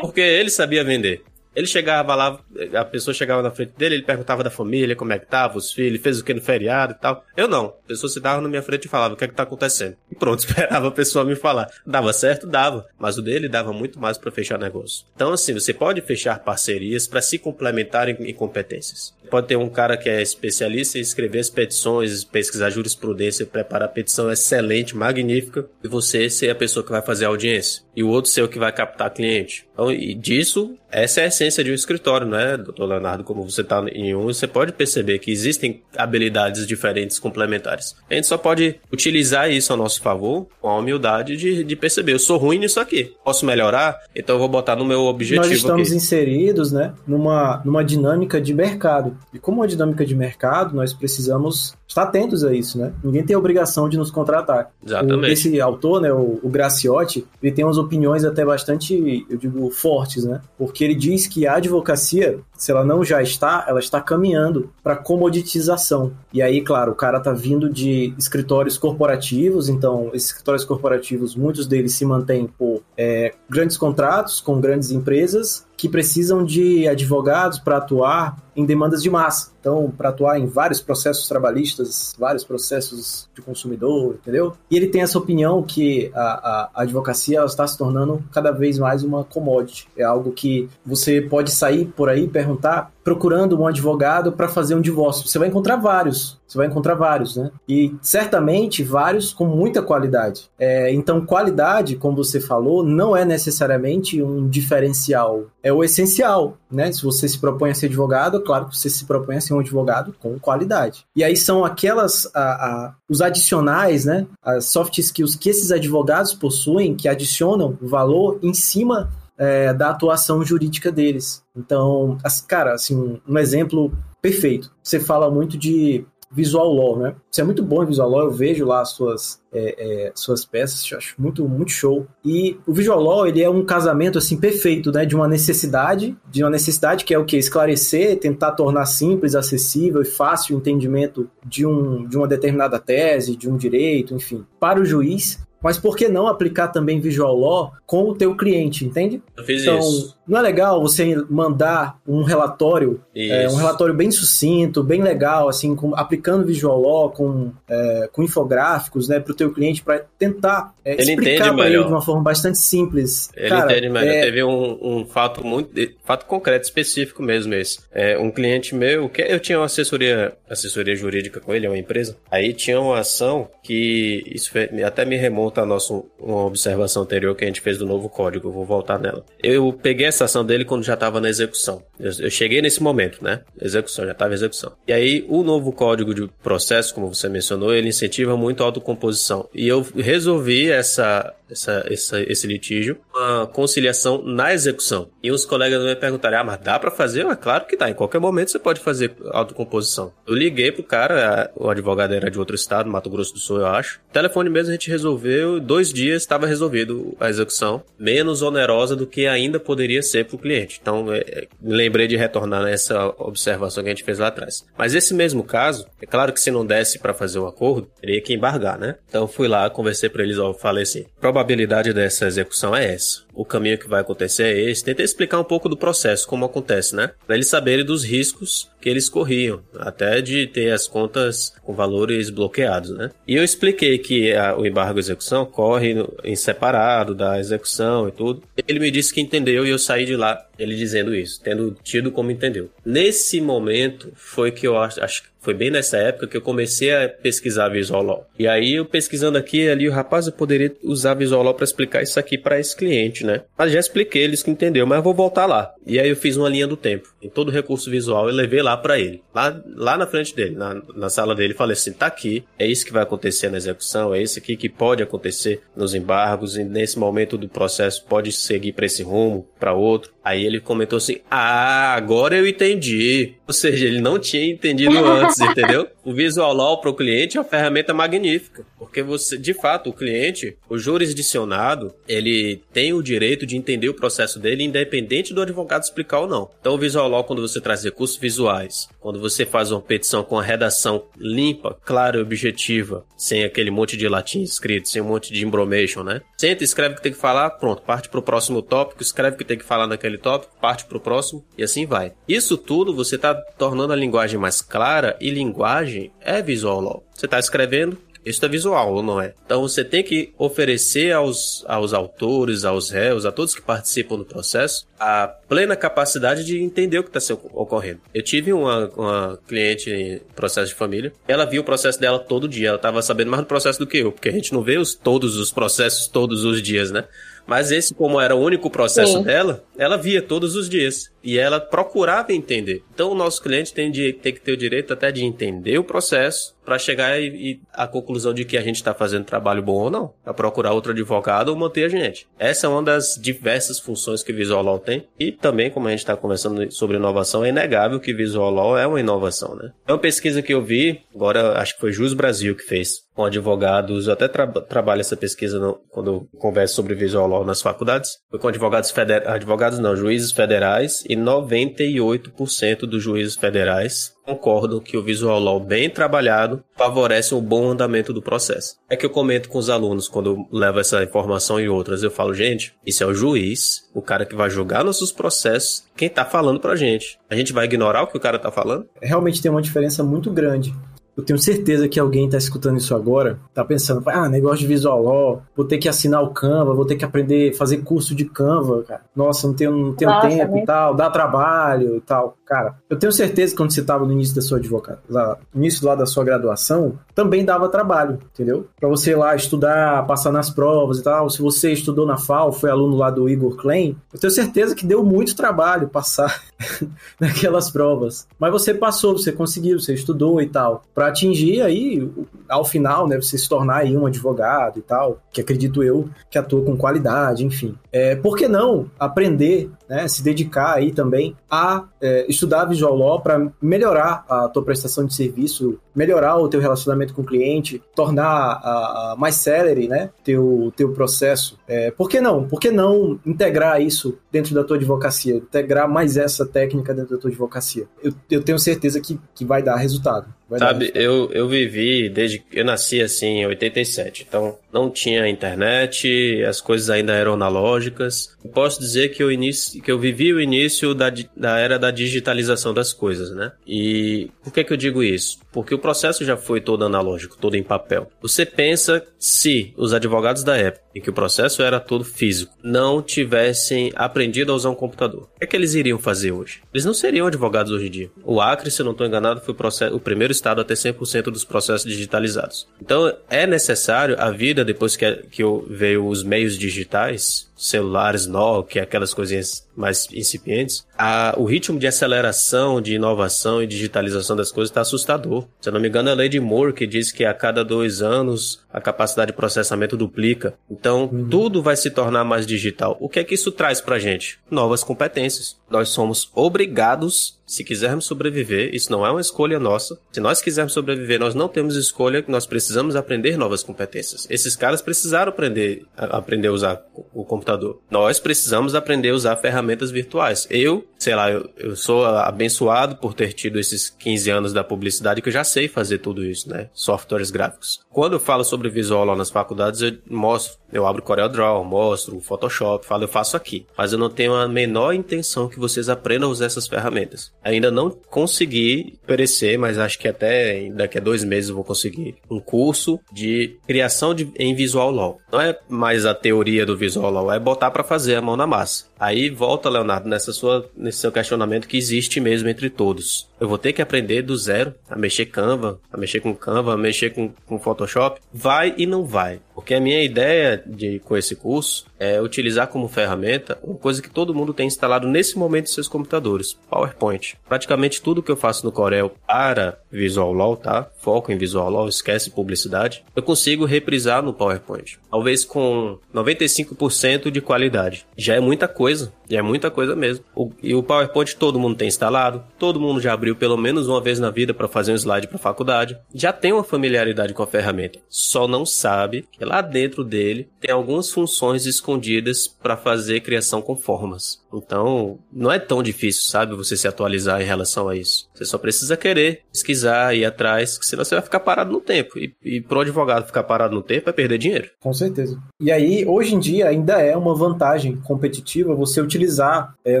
porque ele sabia vender. Ele chegava lá, a pessoa chegava na frente dele, ele perguntava da família, como é que tava, os filhos, fez o que no feriado e tal. Eu não. A pessoa se dava na minha frente e falava o que é que tá acontecendo. E pronto, esperava a pessoa me falar. Dava certo? Dava. Mas o dele dava muito mais para fechar negócio. Então, assim, você pode fechar parcerias para se complementar em, em competências. Pode ter um cara que é especialista em escrever as petições, pesquisar jurisprudência, preparar a petição excelente, magnífica, e você ser a pessoa que vai fazer a audiência. E o outro ser o que vai captar cliente. Então, e disso, essa é a essência de um escritório, né, doutor Leonardo? Como você está em um, você pode perceber que existem habilidades diferentes complementares. A gente só pode utilizar isso a nosso favor com a humildade de, de perceber, eu sou ruim nisso aqui, posso melhorar, então eu vou botar no meu objetivo Nós estamos aqui. inseridos, né, numa, numa dinâmica de mercado. E como uma dinâmica de mercado, nós precisamos estar atentos a isso, né? Ninguém tem a obrigação de nos contratar. Exatamente. O, esse autor, né, o, o Graciotti, ele tem umas opiniões até bastante, eu digo, fortes, né? Porque ele diz que a advocacia, se ela não já está, ela está caminhando para comoditização. E aí, claro, o cara tá vindo de escritórios corporativos, então esses escritórios corporativos, muitos deles se mantêm por é, grandes contratos com grandes empresas que precisam de advogados para atuar em demandas de massa. Então, para atuar em vários processos trabalhistas, vários processos de consumidor, entendeu? E ele tem essa opinião que a, a advocacia está se tornando cada vez mais uma commodity. É algo que você pode sair por aí e perguntar procurando um advogado para fazer um divórcio. Você vai encontrar vários. Você vai encontrar vários, né? E certamente vários com muita qualidade. É, então, qualidade, como você falou, não é necessariamente um diferencial. É o essencial, né? Se você se propõe a ser advogado, claro que você se propõe a ser um advogado com qualidade. E aí são aquelas, a, a, os adicionais, né? As soft skills que esses advogados possuem, que adicionam valor em cima é, da atuação jurídica deles. Então, cara, assim, um exemplo perfeito. Você fala muito de visual law, né? Você é muito bom em visual law, eu vejo lá as suas, é, é, suas peças, acho muito, muito show. E o visual law, ele é um casamento, assim, perfeito, né? De uma necessidade, de uma necessidade que é o que? Esclarecer, tentar tornar simples, acessível e fácil o entendimento de, um, de uma determinada tese, de um direito, enfim, para o juiz mas por que não aplicar também Visual Law com o teu cliente, entende? Eu fiz então, isso. Não é legal você mandar um relatório, é, um relatório bem sucinto, bem legal, assim, com, aplicando Visual Law, com, é, com infográficos, né, para o teu cliente, para tentar é, ele explicar para ele de uma forma bastante simples. Ele Cara, entende melhor. é- Teve um, um fato muito, fato concreto, específico mesmo esse. É, um cliente meu, que eu tinha uma assessoria, assessoria jurídica com ele, é uma empresa. Aí tinha uma ação que isso até me remonta a nossa uma observação anterior que a gente fez do novo código. Eu vou voltar nela. Eu peguei essa ação dele quando já estava na execução. Eu, eu cheguei nesse momento, né? Execução, já estava execução. E aí o novo código de processo, como você mencionou, ele incentiva muito a autocomposição. E eu resolvi essa essa, essa, esse litígio, uma conciliação na execução. E os colegas me perguntaram, ah, mas dá para fazer? É claro que dá, em qualquer momento você pode fazer autocomposição. Eu liguei pro cara, o advogado era de outro estado, Mato Grosso do Sul, eu acho. Telefone mesmo a gente resolveu, dois dias estava resolvido a execução, menos onerosa do que ainda poderia ser pro cliente. Então, é, me lembrei de retornar nessa observação que a gente fez lá atrás. Mas esse mesmo caso, é claro que se não desse para fazer o acordo, teria que embargar, né? Então fui lá, conversei para eles, ó, falei assim, probabilidade dessa execução é essa. O caminho que vai acontecer é esse. Tentei explicar um pouco do processo, como acontece, né? Para eles saberem dos riscos que eles corriam, até de ter as contas com valores bloqueados, né? E eu expliquei que a, o embargo execução corre no, em separado da execução e tudo. Ele me disse que entendeu e eu saí de lá ele dizendo isso, tendo tido como entendeu. Nesse momento foi que eu acho, acho que foi bem nessa época que eu comecei a pesquisar Visual Law. E aí eu pesquisando aqui ali, o rapaz, eu poderia usar Visual Law para explicar isso aqui para esse cliente, né? Mas já expliquei, eles que entendeu, mas eu vou voltar lá. E aí eu fiz uma linha do tempo. Em todo recurso visual eu levei lá para ele. Lá, lá na frente dele, na, na sala dele, falei assim, tá aqui, é isso que vai acontecer na execução, é isso aqui que pode acontecer nos embargos e nesse momento do processo pode seguir para esse rumo, para outro. Aí ele comentou assim: Ah, agora eu entendi. Ou seja, ele não tinha entendido antes, entendeu? O Visual Law para o cliente é uma ferramenta magnífica, porque você, de fato, o cliente, o jurisdicionado, ele tem o direito de entender o processo dele, independente do advogado explicar ou não. Então, o Visual Law, quando você traz recursos visuais, quando você faz uma petição com a redação limpa, clara e objetiva, sem aquele monte de latim escrito, sem um monte de embromation, né? Senta, escreve o que tem que falar, pronto, parte para o próximo tópico, escreve o que tem que falar naquele tópico, parte para o próximo e assim vai. Isso tudo você está tornando a linguagem mais clara e linguagem é visual law. Você está escrevendo, isso é visual, ou não é? Então você tem que oferecer aos, aos autores, aos réus, a todos que participam do processo, a plena capacidade de entender o que está ocorrendo. Eu tive uma, uma cliente em processo de família, ela viu o processo dela todo dia, ela estava sabendo mais do processo do que eu, porque a gente não vê os, todos os processos todos os dias, né? Mas esse, como era o único processo Sim. dela, ela via todos os dias. E ela procurava entender. Então o nosso cliente tem, de, tem que ter o direito até de entender o processo para chegar e, e, a conclusão de que a gente está fazendo trabalho bom ou não. Para procurar outro advogado ou manter a gente. Essa é uma das diversas funções que Visual Law tem. E também, como a gente está conversando sobre inovação, é inegável que Visual Law é uma inovação, né? É uma pesquisa que eu vi, agora acho que foi Jus Brasil que fez, com advogados, eu até tra trabalho essa pesquisa no, quando converso sobre Visual Law nas faculdades, foi com advogados federais, advogados não, juízes federais e 98% dos juízes federais concordam que o Visual Law bem trabalhado favorece o bom andamento do processo. É que eu comento com os alunos quando eu levo essa informação e outras, eu falo, gente, isso é o juiz, o cara que vai julgar nossos processos, quem tá falando pra gente. A gente vai ignorar o que o cara tá falando? Realmente tem uma diferença muito grande eu tenho certeza que alguém está escutando isso agora, está pensando, ah, negócio de visual law, vou ter que assinar o Canva, vou ter que aprender fazer curso de Canva, cara. Nossa, não tenho, não tenho Nossa, tempo e tal, dá trabalho e tal. Cara, eu tenho certeza que quando você estava no início da sua advogada, no início lá da sua graduação, também dava trabalho, entendeu? Para você ir lá estudar, passar nas provas e tal. Se você estudou na FAO, foi aluno lá do Igor Klein, eu tenho certeza que deu muito trabalho passar naquelas provas. Mas você passou, você conseguiu, você estudou e tal. Pra para atingir aí, ao final, né, você se tornar aí um advogado e tal, que acredito eu que atua com qualidade, enfim. É, por que não aprender, né, se dedicar aí também a é, estudar Visual Law para melhorar a tua prestação de serviço, melhorar o teu relacionamento com o cliente, tornar a, a mais celery, né, teu, teu processo. É, por que não? Por que não integrar isso dentro da tua advocacia? Integrar mais essa técnica dentro da tua advocacia? Eu, eu tenho certeza que, que vai dar resultado. Sabe, eu, eu vivi desde. Eu nasci assim em 87, então não tinha internet, as coisas ainda eram analógicas. posso dizer que eu, inicio, que eu vivi o início da, da era da digitalização das coisas, né? E por que, que eu digo isso? Porque o processo já foi todo analógico, todo em papel. Você pensa se os advogados da época, em que o processo era todo físico, não tivessem aprendido a usar um computador, o que, é que eles iriam fazer hoje? Eles não seriam advogados hoje em dia. O Acre, se eu não estou enganado, foi o, processo, o primeiro estado a ter 100% dos processos digitalizados. Então é necessário a vida, depois que, que veio os meios digitais, celulares Nokia, aquelas coisinhas mais incipientes, a, o ritmo de aceleração, de inovação e digitalização das coisas está assustador. Se eu não me engano, é a lei de Moore que diz que a cada dois anos a capacidade de processamento duplica. Então, uhum. tudo vai se tornar mais digital. O que é que isso traz para gente? Novas competências. Nós somos obrigados se quisermos sobreviver, isso não é uma escolha nossa. Se nós quisermos sobreviver, nós não temos escolha, nós precisamos aprender novas competências. Esses caras precisaram aprender a aprender a usar o computador. Nós precisamos aprender a usar ferramentas virtuais. Eu, sei lá, eu, eu sou abençoado por ter tido esses 15 anos da publicidade que eu já sei fazer tudo isso, né? Softwares gráficos. Quando eu falo sobre visual lá nas faculdades, eu mostro, eu abro CorelDRAW, mostro o Photoshop, falo, eu faço aqui. Mas eu não tenho a menor intenção que vocês aprendam a usar essas ferramentas. Ainda não consegui oferecer, mas acho que até daqui a dois meses eu vou conseguir um curso de criação de, em Visual Law. Não é mais a teoria do Visual Law, é botar para fazer a mão na massa. Aí volta, Leonardo, nessa sua, nesse seu questionamento que existe mesmo entre todos. Eu vou ter que aprender do zero a mexer Canva, a mexer com Canva, a mexer com, com Photoshop. Vai e não vai. Porque a minha ideia de, com esse curso é utilizar como ferramenta uma coisa que todo mundo tem instalado nesse momento em seus computadores, PowerPoint. Praticamente tudo que eu faço no Corel para Visual Law, tá? Foco em Visual Law, esquece publicidade. Eu consigo reprisar no PowerPoint. Talvez com 95% de qualidade. Já é muita coisa, já é muita coisa mesmo. O, e o PowerPoint todo mundo tem instalado, todo mundo já abriu pelo menos uma vez na vida para fazer um slide para faculdade. Já tem uma familiaridade com a ferramenta. Só não sabe lá dentro dele tem algumas funções escondidas para fazer criação com formas. Então, não é tão difícil, sabe, você se atualizar em relação a isso. Você só precisa querer pesquisar, ir atrás, senão você vai ficar parado no tempo. E, e pro advogado ficar parado no tempo é perder dinheiro. Com certeza. E aí, hoje em dia, ainda é uma vantagem competitiva você utilizar é,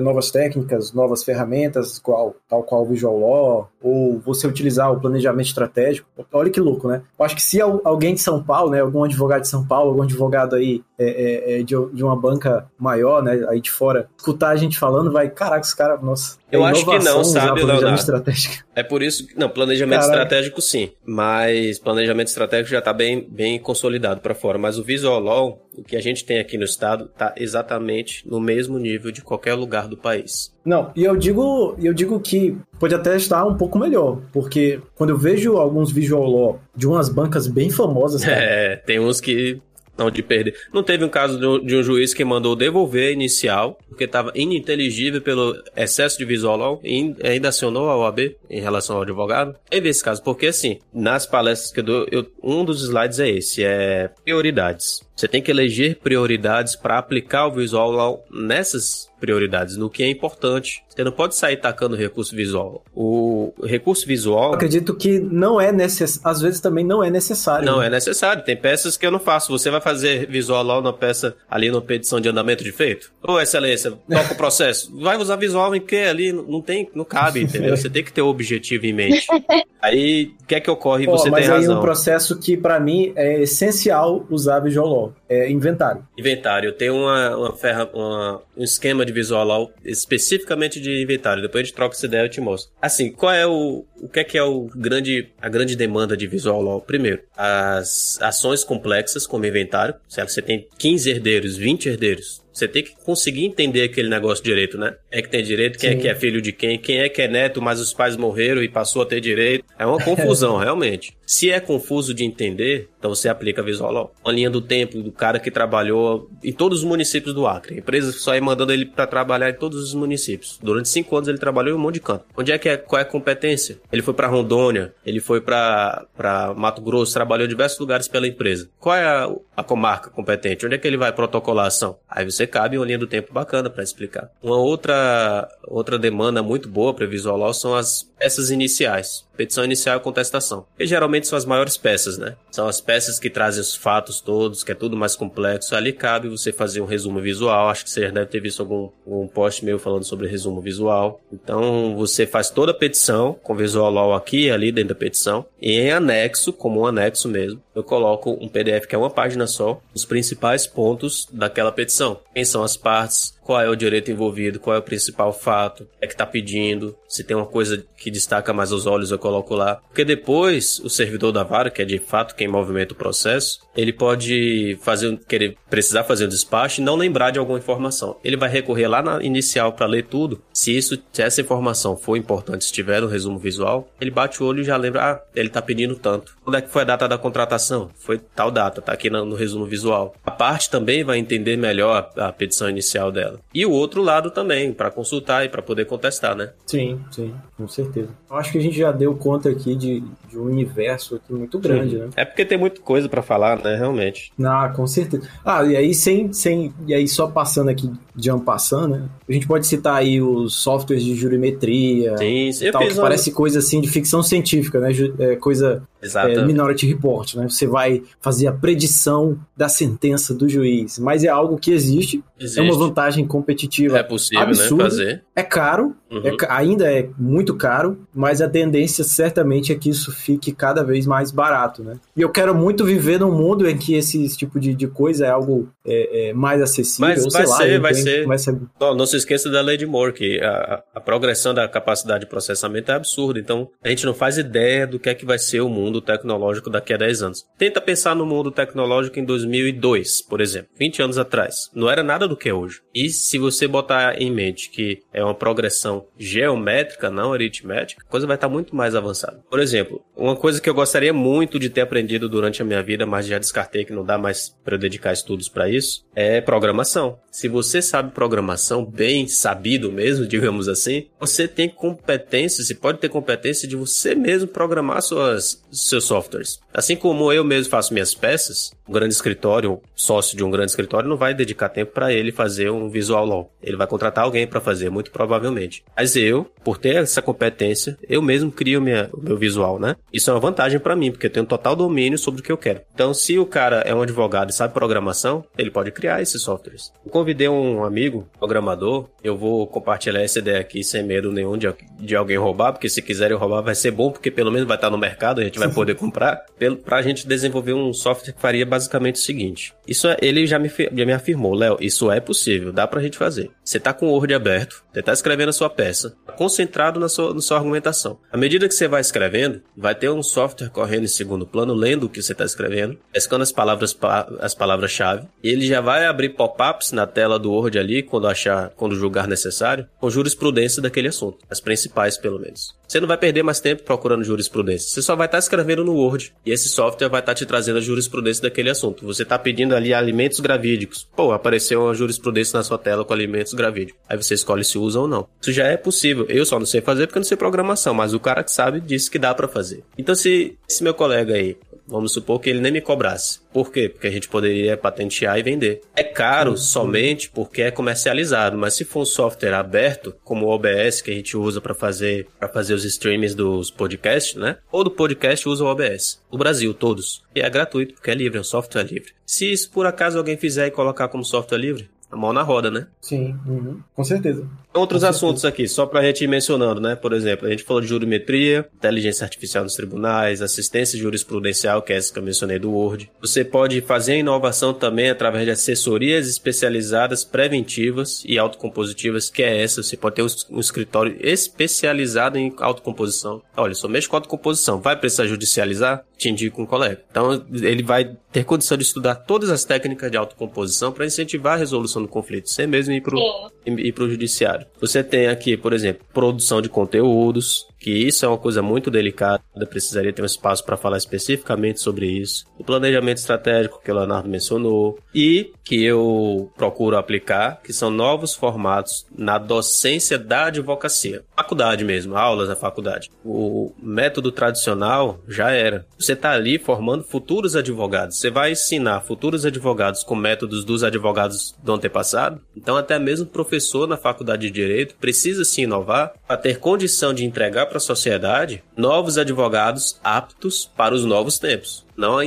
novas técnicas, novas ferramentas, qual, tal qual o Visual Law, ou você utilizar o planejamento estratégico. Olha que louco, né? Eu acho que se alguém de São Paulo, né, algum advogado de São Paulo, algum advogado aí é, é de, de uma banca maior, né, aí de fora, escutar a gente falando, vai, caraca, os caras, nossa. Eu acho que não, sabe, Leonardo? Estratégico. É por isso que. Não, planejamento Caraca. estratégico sim. Mas planejamento estratégico já está bem, bem consolidado para fora. Mas o Visual Law, o que a gente tem aqui no estado, está exatamente no mesmo nível de qualquer lugar do país. Não, e eu digo, eu digo que pode até estar um pouco melhor, porque quando eu vejo alguns Visual Law de umas bancas bem famosas. Cara, é, tem uns que não de perder. Não teve um caso de um juiz que mandou devolver a inicial, porque estava ininteligível pelo excesso de visual e ainda acionou a OAB em relação ao advogado. Teve esse caso, porque assim, nas palestras que eu dou, eu, um dos slides é esse, é prioridades. Você tem que eleger prioridades para aplicar o visual law nessas prioridades, no que é importante. Você não pode sair tacando recurso visual. O recurso visual. Eu acredito que não é necessário. Às vezes também não é necessário. Não né? é necessário. Tem peças que eu não faço. Você vai fazer visual lá na peça ali na petição de andamento de feito? Ô, excelência, toca o processo. Vai usar visual em que ali? Não tem, não cabe, entendeu? Você tem que ter o objetivo em mente. Aí, o que é que ocorre? Pô, você tem razão. Mas aí um processo que para mim é essencial usar visual law. É inventário. Inventário. Tem uma, uma, ferra, uma um esquema de Visual especificamente de inventário. Depois a gente troca essa ideia e eu te mostro. Assim, qual é o. O que é que é o grande, a grande demanda de Visual Law? Primeiro, as ações complexas, como inventário. Se você tem 15 herdeiros, 20 herdeiros, você tem que conseguir entender aquele negócio direito, né? É que tem direito, quem Sim. é que é filho de quem, quem é que é neto, mas os pais morreram e passou a ter direito. É uma confusão, realmente. Se é confuso de entender, então você aplica Visual Law. Uma linha do tempo do cara que trabalhou em todos os municípios do Acre. A empresa só ia mandando ele para trabalhar em todos os municípios. Durante cinco anos ele trabalhou em um monte de canto. Onde é que é? Qual é a competência? Ele foi para Rondônia, ele foi para Mato Grosso, trabalhou em diversos lugares pela empresa. Qual é a, a comarca competente? Onde é que ele vai protocolar a ação? Aí você cabe uma linha do tempo bacana para explicar. Uma outra outra demanda muito boa para Visual são as peças iniciais. Petição inicial e contestação. Que geralmente são as maiores peças, né? São as peças que trazem os fatos todos, que é tudo mais complexo. Ali cabe você fazer um resumo visual. Acho que você deve ter visto algum um post meu falando sobre resumo visual. Então você faz toda a petição com visual law aqui e ali dentro da petição. E em anexo, como um anexo mesmo, eu coloco um PDF que é uma página só, os principais pontos daquela petição. Quem são as partes, qual é o direito envolvido, qual é o principal fato, é que está pedindo, se tem uma coisa que destaca mais os olhos, eu coloco lá. Porque depois, o servidor da vara, que é de fato quem movimenta o processo, ele pode fazer, querer, precisar fazer o despacho e não lembrar de alguma informação. Ele vai recorrer lá na inicial para ler tudo. Se isso, se essa informação for importante, se tiver no resumo visual, ele bate o olho e já lembra, ah, ele está pedindo tanto. Quando é que foi a data da contratação? Foi tal data, tá aqui no, no resumo visual. A parte também vai entender melhor a, a petição inicial dela. E o outro lado também, para consultar e para poder contestar, né? Sim, sim, com certeza. Eu acho que a gente já deu conta aqui de, de um universo aqui muito grande, sim. né? É porque tem muita coisa para falar, né, realmente. Ah, com certeza. Ah, e aí sem, sem e aí só passando aqui de um passando, né? A gente pode citar aí os softwares de jurimetria, sim, sim. tal, que parece coisa assim de ficção científica, né? É, coisa é, Minority Report, né? Você vai fazer a predição da sentença do juiz, mas é algo que existe, existe. é uma vantagem competitiva. É possível, né, absurda, né? Fazer. É caro, uhum. é, ainda é muito caro, mas a tendência certamente é que isso fique cada vez mais barato, né? E eu quero muito viver num mundo em que esse tipo de, de coisa é algo é, é mais acessível. Mas vai, lá, ser, vai, ser. vai ser. Não, não se esqueça da lei de Moore, que a, a progressão da capacidade de processamento é absurda. Então, a gente não faz ideia do que é que vai ser o mundo tecnológico daqui a 10 anos. Tenta pensar no mundo tecnológico em 2002, por exemplo, 20 anos atrás. Não era nada do que é hoje. E se você botar em mente que é uma progressão geométrica, não aritmética, a coisa vai estar muito mais avançada. Por exemplo, uma coisa que eu gostaria muito de ter aprendido durante a minha vida, mas já descartei que não dá mais para eu dedicar estudos para isso, é programação. Se você sabe programação bem sabido mesmo, digamos assim, você tem competência, você pode ter competência de você mesmo programar suas, seus softwares. Assim como eu mesmo faço minhas peças, um grande escritório, sócio de um grande escritório, não vai dedicar tempo para ele fazer um visual law. Ele vai contratar alguém para fazer, muito provavelmente. Mas eu, por ter essa competência, eu mesmo crio minha, o meu visual, né? Isso é uma vantagem para mim, porque eu tenho total domínio sobre o que eu quero. Então, se o cara é um advogado e sabe programação, ele pode criar esses softwares. Eu convidei um amigo, programador, eu vou compartilhar essa ideia aqui sem medo nenhum de, de alguém roubar, porque se quiserem roubar vai ser bom, porque pelo menos vai estar no mercado, a gente vai poder comprar, para a gente desenvolver um software que faria basicamente o seguinte. Isso é, ele já me, já me afirmou, Léo, isso é possível, dá pra gente fazer. Você tá com o Word aberto, você tá escrevendo a sua peça, concentrado na sua, na sua argumentação. À medida que você vai escrevendo, vai ter um software correndo em segundo plano, lendo o que você tá escrevendo, pescando as palavras as palavras-chave, e ele já vai abrir pop-ups na tela do Word ali, quando achar, quando julgar necessário, com jurisprudência daquele assunto. As principais, pelo menos. Você não vai perder mais tempo procurando jurisprudência. Você só vai estar tá escrevendo no Word. E esse software vai estar tá te trazendo a jurisprudência daquele assunto. Você está pedindo ali alimentos gravídicos. Pô, apareceu uma jurisprudência na sua tela com alimentos gravídicos. Aí você escolhe se usa ou não. Isso já é possível. Eu só não sei fazer porque eu não sei programação, mas o cara que sabe disse que dá para fazer. Então se esse meu colega aí Vamos supor que ele nem me cobrasse. Por quê? Porque a gente poderia patentear e vender. É caro somente porque é comercializado, mas se for um software aberto, como o OBS que a gente usa para fazer para fazer os streams dos podcasts, né? Ou do podcast usa o OBS. O Brasil todos. E é gratuito porque é livre, é um software livre. Se isso por acaso alguém fizer e colocar como software livre, a mão na roda, né? Sim, uhum. com certeza. Outros assuntos aqui, só para a gente ir mencionando, né? Por exemplo, a gente falou de jurimetria, inteligência artificial nos tribunais, assistência jurisprudencial, que é essa que eu mencionei do Word. Você pode fazer a inovação também através de assessorias especializadas preventivas e autocompositivas, que é essa. Você pode ter um escritório especializado em autocomposição. Olha, só mexe com autocomposição. Vai precisar judicializar? Te indico um colega. Então, ele vai ter condição de estudar todas as técnicas de autocomposição para incentivar a resolução do conflito, sem mesmo ir para o judiciário. Você tem aqui, por exemplo, produção de conteúdos, que isso é uma coisa muito delicada, precisaria ter um espaço para falar especificamente sobre isso. O planejamento estratégico que o Leonardo mencionou e que eu procuro aplicar, que são novos formatos na docência da advocacia. Faculdade mesmo, aulas na faculdade. O método tradicional já era. Você está ali formando futuros advogados. Você vai ensinar futuros advogados com métodos dos advogados do antepassado. Então até mesmo professor na faculdade de direito precisa se inovar para ter condição de entregar para a sociedade novos advogados aptos para os novos tempos não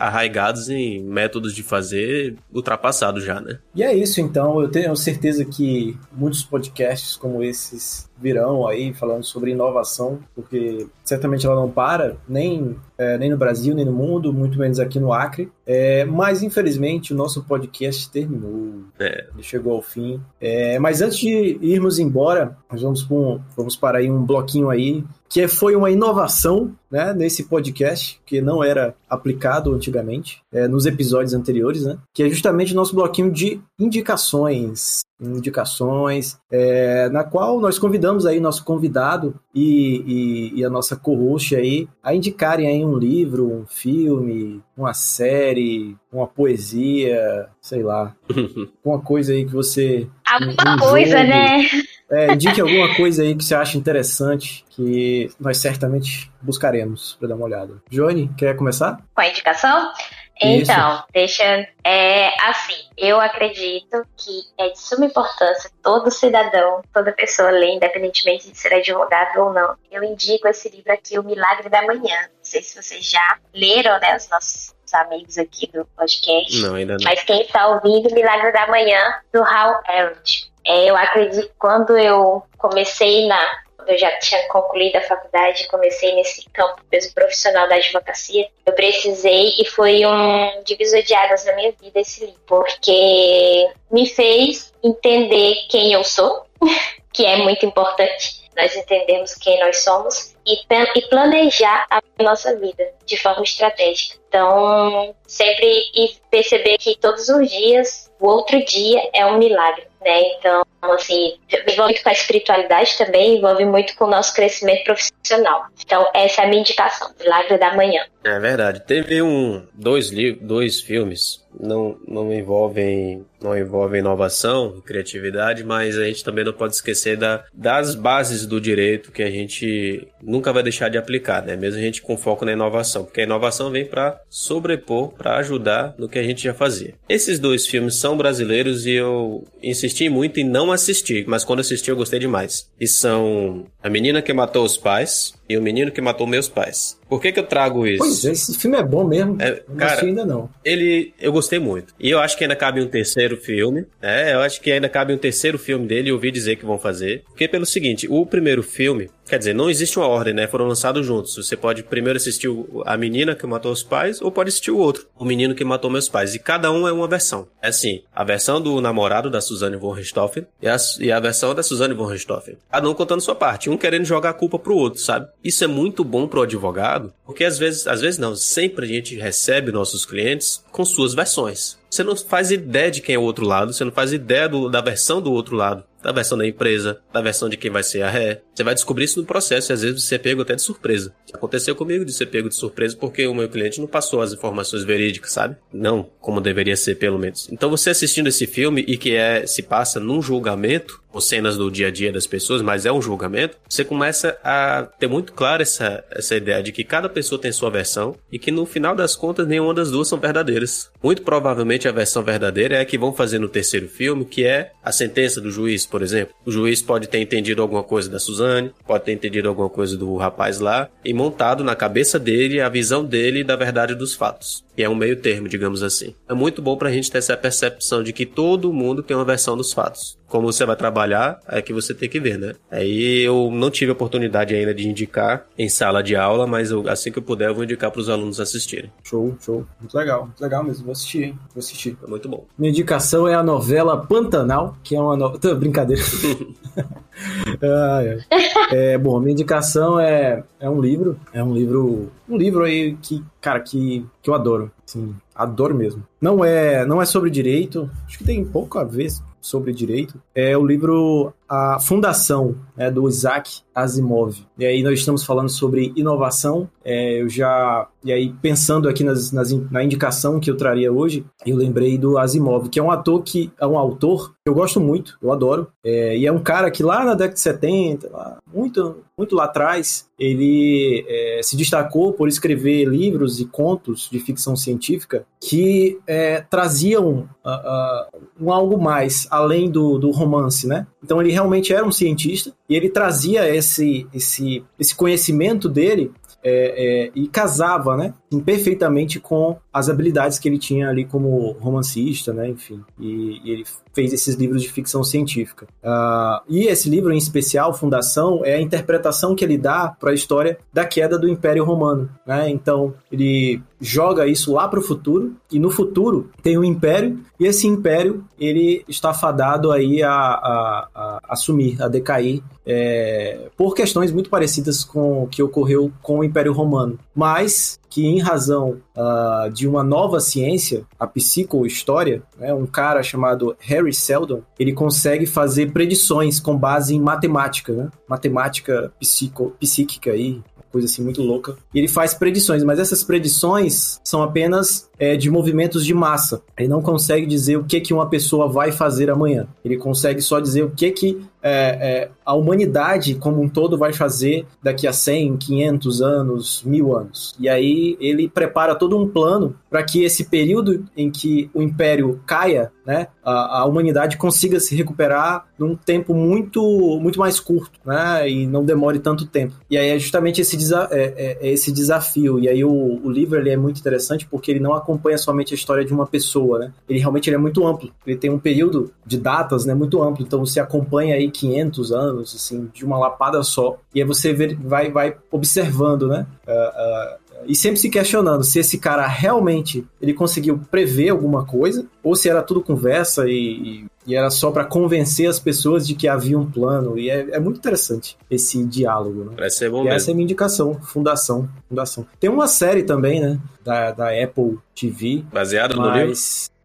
arraigados em métodos de fazer ultrapassados já, né? E é isso, então. Eu tenho certeza que muitos podcasts como esses virão aí falando sobre inovação, porque certamente ela não para, nem, é, nem no Brasil, nem no mundo, muito menos aqui no Acre. É, mas, infelizmente, o nosso podcast terminou. É. Ele chegou ao fim. É, mas antes de irmos embora, nós vamos, um, vamos para aí um bloquinho aí que foi uma inovação né, nesse podcast, que não era aplicado antigamente, é, nos episódios anteriores, né, que é justamente o nosso bloquinho de indicações. Indicações, é, na qual nós convidamos aí nosso convidado e, e, e a nossa co-host aí a indicarem aí um livro, um filme, uma série, uma poesia, sei lá, uma coisa aí que você. Alguma um coisa, jogo, né? É, indique alguma coisa aí que você acha interessante, que nós certamente buscaremos para dar uma olhada. Johnny, quer começar? Com a indicação? Então, Isso. deixa. É assim, eu acredito que é de suma importância todo cidadão, toda pessoa ler, independentemente de ser advogado ou não. Eu indico esse livro aqui, O Milagre da Manhã. Não sei se vocês já leram, né? Os nossos amigos aqui do podcast. Não, ainda não. Mas quem está ouvindo, Milagre da Manhã, do Hal Elrod. É, eu acredito que quando eu comecei na. Quando eu já tinha concluído a faculdade, comecei nesse campo peso profissional da advocacia, eu precisei e foi um divisor de águas na minha vida esse livro, porque me fez entender quem eu sou, que é muito importante nós entendermos quem nós somos e, e planejar a nossa vida de forma estratégica. Então, sempre perceber que todos os dias, o outro dia é um milagre né? Então, assim, envolve muito com a espiritualidade também, envolve muito com o nosso crescimento profissional. Então, essa é a minha indicação, Milagre da Manhã. É verdade. Teve um, dois, dois filmes, não, não envolvem não envolvem inovação, criatividade, mas a gente também não pode esquecer da, das bases do direito que a gente nunca vai deixar de aplicar, né? Mesmo a gente com foco na inovação, porque a inovação vem para sobrepor, para ajudar no que a gente já fazia. Esses dois filmes são brasileiros e eu insisti muito em não assistir, mas quando assisti eu gostei demais. E são A Menina que Matou os Pais e O Menino que Matou Meus Pais. Por que, que eu trago isso? Pois é, esse filme é bom mesmo. É, cara, ainda não. Ele, eu gostei muito. E eu acho que ainda cabe um terceiro filme. É, eu acho que ainda cabe um terceiro filme dele e ouvi dizer que vão fazer. Porque pelo seguinte, o primeiro filme, Quer dizer, não existe uma ordem, né? Foram lançados juntos. Você pode primeiro assistir a menina que matou os pais, ou pode assistir o outro, o menino que matou meus pais. E cada um é uma versão. É assim, a versão do namorado da Suzanne von Richthofen e a, e a versão da Suzanne von Richthofen. Cada um contando sua parte, um querendo jogar a culpa pro outro, sabe? Isso é muito bom pro advogado, porque às vezes, às vezes não, sempre a gente recebe nossos clientes com suas versões. Você não faz ideia de quem é o outro lado, você não faz ideia do, da versão do outro lado da versão da empresa, da versão de quem vai ser a ré. Você vai descobrir isso no processo e às vezes você é pego até de surpresa. Aconteceu comigo de ser pego de surpresa porque o meu cliente não passou as informações verídicas, sabe? Não como deveria ser, pelo menos. Então você assistindo esse filme e que é se passa num julgamento, ou cenas do dia a dia das pessoas, mas é um julgamento, você começa a ter muito claro essa, essa ideia de que cada pessoa tem sua versão e que no final das contas nenhuma das duas são verdadeiras. Muito provavelmente a versão verdadeira é a que vão fazer no terceiro filme, que é a sentença do juiz, por exemplo. O juiz pode ter entendido alguma coisa da Suzane, pode ter entendido alguma coisa do rapaz lá e montado na cabeça dele a visão dele da verdade dos fatos. E é um meio termo, digamos assim. É muito bom pra gente ter essa percepção de que todo mundo tem uma versão dos fatos. Como você vai trabalhar, é que você tem que ver, né? Aí eu não tive a oportunidade ainda de indicar em sala de aula, mas eu, assim que eu puder eu vou indicar para os alunos assistirem. Show, show. Muito legal, muito legal mesmo. Vou assistir, hein? Vou assistir. É muito bom. Minha indicação é a novela Pantanal, que é uma novela... Brincadeira. é. bom, minha indicação é, é um livro. É um livro... Um livro aí que, cara, que, que eu adoro. Sim, adoro mesmo. Não é, não é sobre direito, acho que tem pouco a ver sobre direito. É o livro A Fundação, né, do Isaac Asimov. E aí nós estamos falando sobre inovação. É, eu já e aí pensando aqui nas, nas, na indicação que eu traria hoje, eu lembrei do Asimov, que é um ator que é um autor que eu gosto muito, eu adoro. É, e é um cara que lá na década de 70, lá, muito muito lá atrás, ele é, se destacou por escrever livros e contos de ficção científica que é, traziam uh, uh, um algo mais além do, do romance, né? Então ele realmente era um cientista e ele trazia esse, esse, esse conhecimento dele é, é, e casava, né, perfeitamente com as habilidades que ele tinha ali como romancista, né, enfim, e, e ele fez esses livros de ficção científica. Uh, e esse livro em especial, Fundação, é a interpretação que ele dá para a história da queda do Império Romano, né? Então ele joga isso lá para o futuro e no futuro tem um império e esse império ele está fadado aí a, a, a, a sumir, a decair é, por questões muito parecidas com o que ocorreu com o Império Romano, mas que em razão uh, de uma nova ciência, a psicohistória, né, um cara chamado Harry Seldon, ele consegue fazer predições com base em matemática, né? matemática psico, psíquica aí, coisa assim muito louca. E ele faz predições, mas essas predições são apenas é, de movimentos de massa. Ele não consegue dizer o que, que uma pessoa vai fazer amanhã. Ele consegue só dizer o que, que é, é, a humanidade como um todo vai fazer daqui a 100, 500 anos, mil anos. E aí ele prepara todo um plano para que esse período em que o império caia, né, a, a, humanidade consiga se recuperar num tempo muito, muito mais curto, né, e não demore tanto tempo. E aí é justamente esse, desa é, é, é esse desafio. E aí o, o livro ele é muito interessante porque ele não acompanha somente a história de uma pessoa, né? Ele realmente ele é muito amplo. Ele tem um período de datas, né, muito amplo. Então você acompanha aí 500 anos, assim, de uma lapada só. E aí você vai, vai observando, né? Uh, uh, e sempre se questionando se esse cara realmente ele conseguiu prever alguma coisa ou se era tudo conversa e, e era só para convencer as pessoas de que havia um plano. E é, é muito interessante esse diálogo. Né? Parece ser bom e mesmo. essa é a minha indicação, Fundação. Fundação. Tem uma série também, né? Da, da Apple TV. Baseada no livro?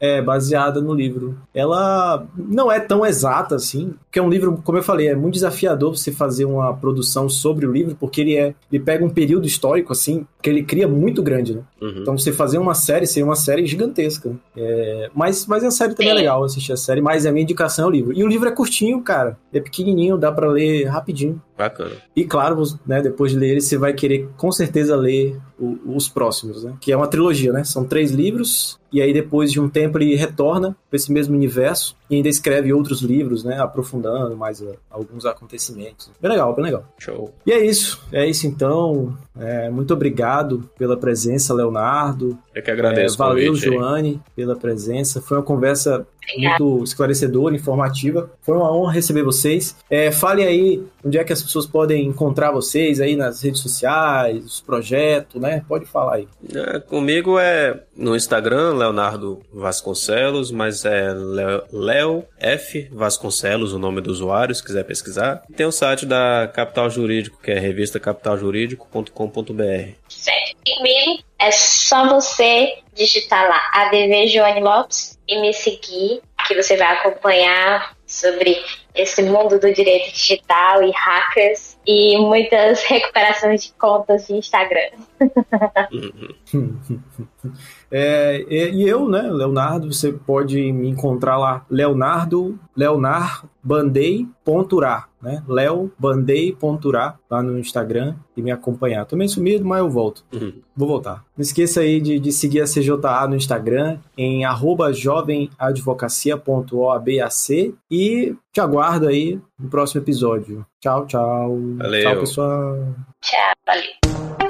É, baseada no livro. Ela não é tão exata assim, porque é um livro, como eu falei, é muito desafiador você fazer uma produção sobre o livro, porque ele é, ele pega um período histórico assim, que ele cria muito grande, né? Uhum. Então você fazer uma série seria uma série gigantesca. É, mas, mas a série também é legal assistir a série, mas a minha indicação é o livro. E o livro é curtinho, cara. É pequenininho, dá para ler rapidinho. Bacana. E claro, né, depois de ler ele, você vai querer com certeza ler o, os próximos, né? Que é uma trilogia, né? São três livros, e aí depois de um tempo ele retorna para esse mesmo universo e ainda escreve outros livros, né? Aprofundando mais uh, alguns acontecimentos. Bem legal, bem legal. Show. E é isso. É isso então. É, muito obrigado pela presença, Leonardo. Eu que agradeço. É, valeu, Joane, pela presença. Foi uma conversa muito esclarecedora, informativa. Foi uma honra receber vocês. É, fale aí onde é que as pessoas podem encontrar vocês aí nas redes sociais, os projetos, né? Pode falar aí. É, comigo é no Instagram, Leonardo Vasconcelos, mas é Leo F Vasconcelos, o nome do usuário, se quiser pesquisar. Tem o site da Capital Jurídico, que é revista capitaljurídico.com.br. Certo. E comigo é só você digitar lá ADV Joane Lopes e me seguir, que você vai acompanhar sobre esse mundo do direito digital e hackers e muitas recuperações de contas de Instagram. É, e eu, né, Leonardo, você pode me encontrar lá, Leonardo, Leonard Bandei.urá, né? Leo Bandei.urá lá no Instagram e me acompanhar. Tô meio sumido, mas eu volto. Uhum. Vou voltar. Não esqueça aí de, de seguir a CJA no Instagram em arroba jovemadvocacia.oabac e te aguardo aí no próximo episódio. Tchau, tchau. Valeu. Tchau, pessoal. Tchau, valeu.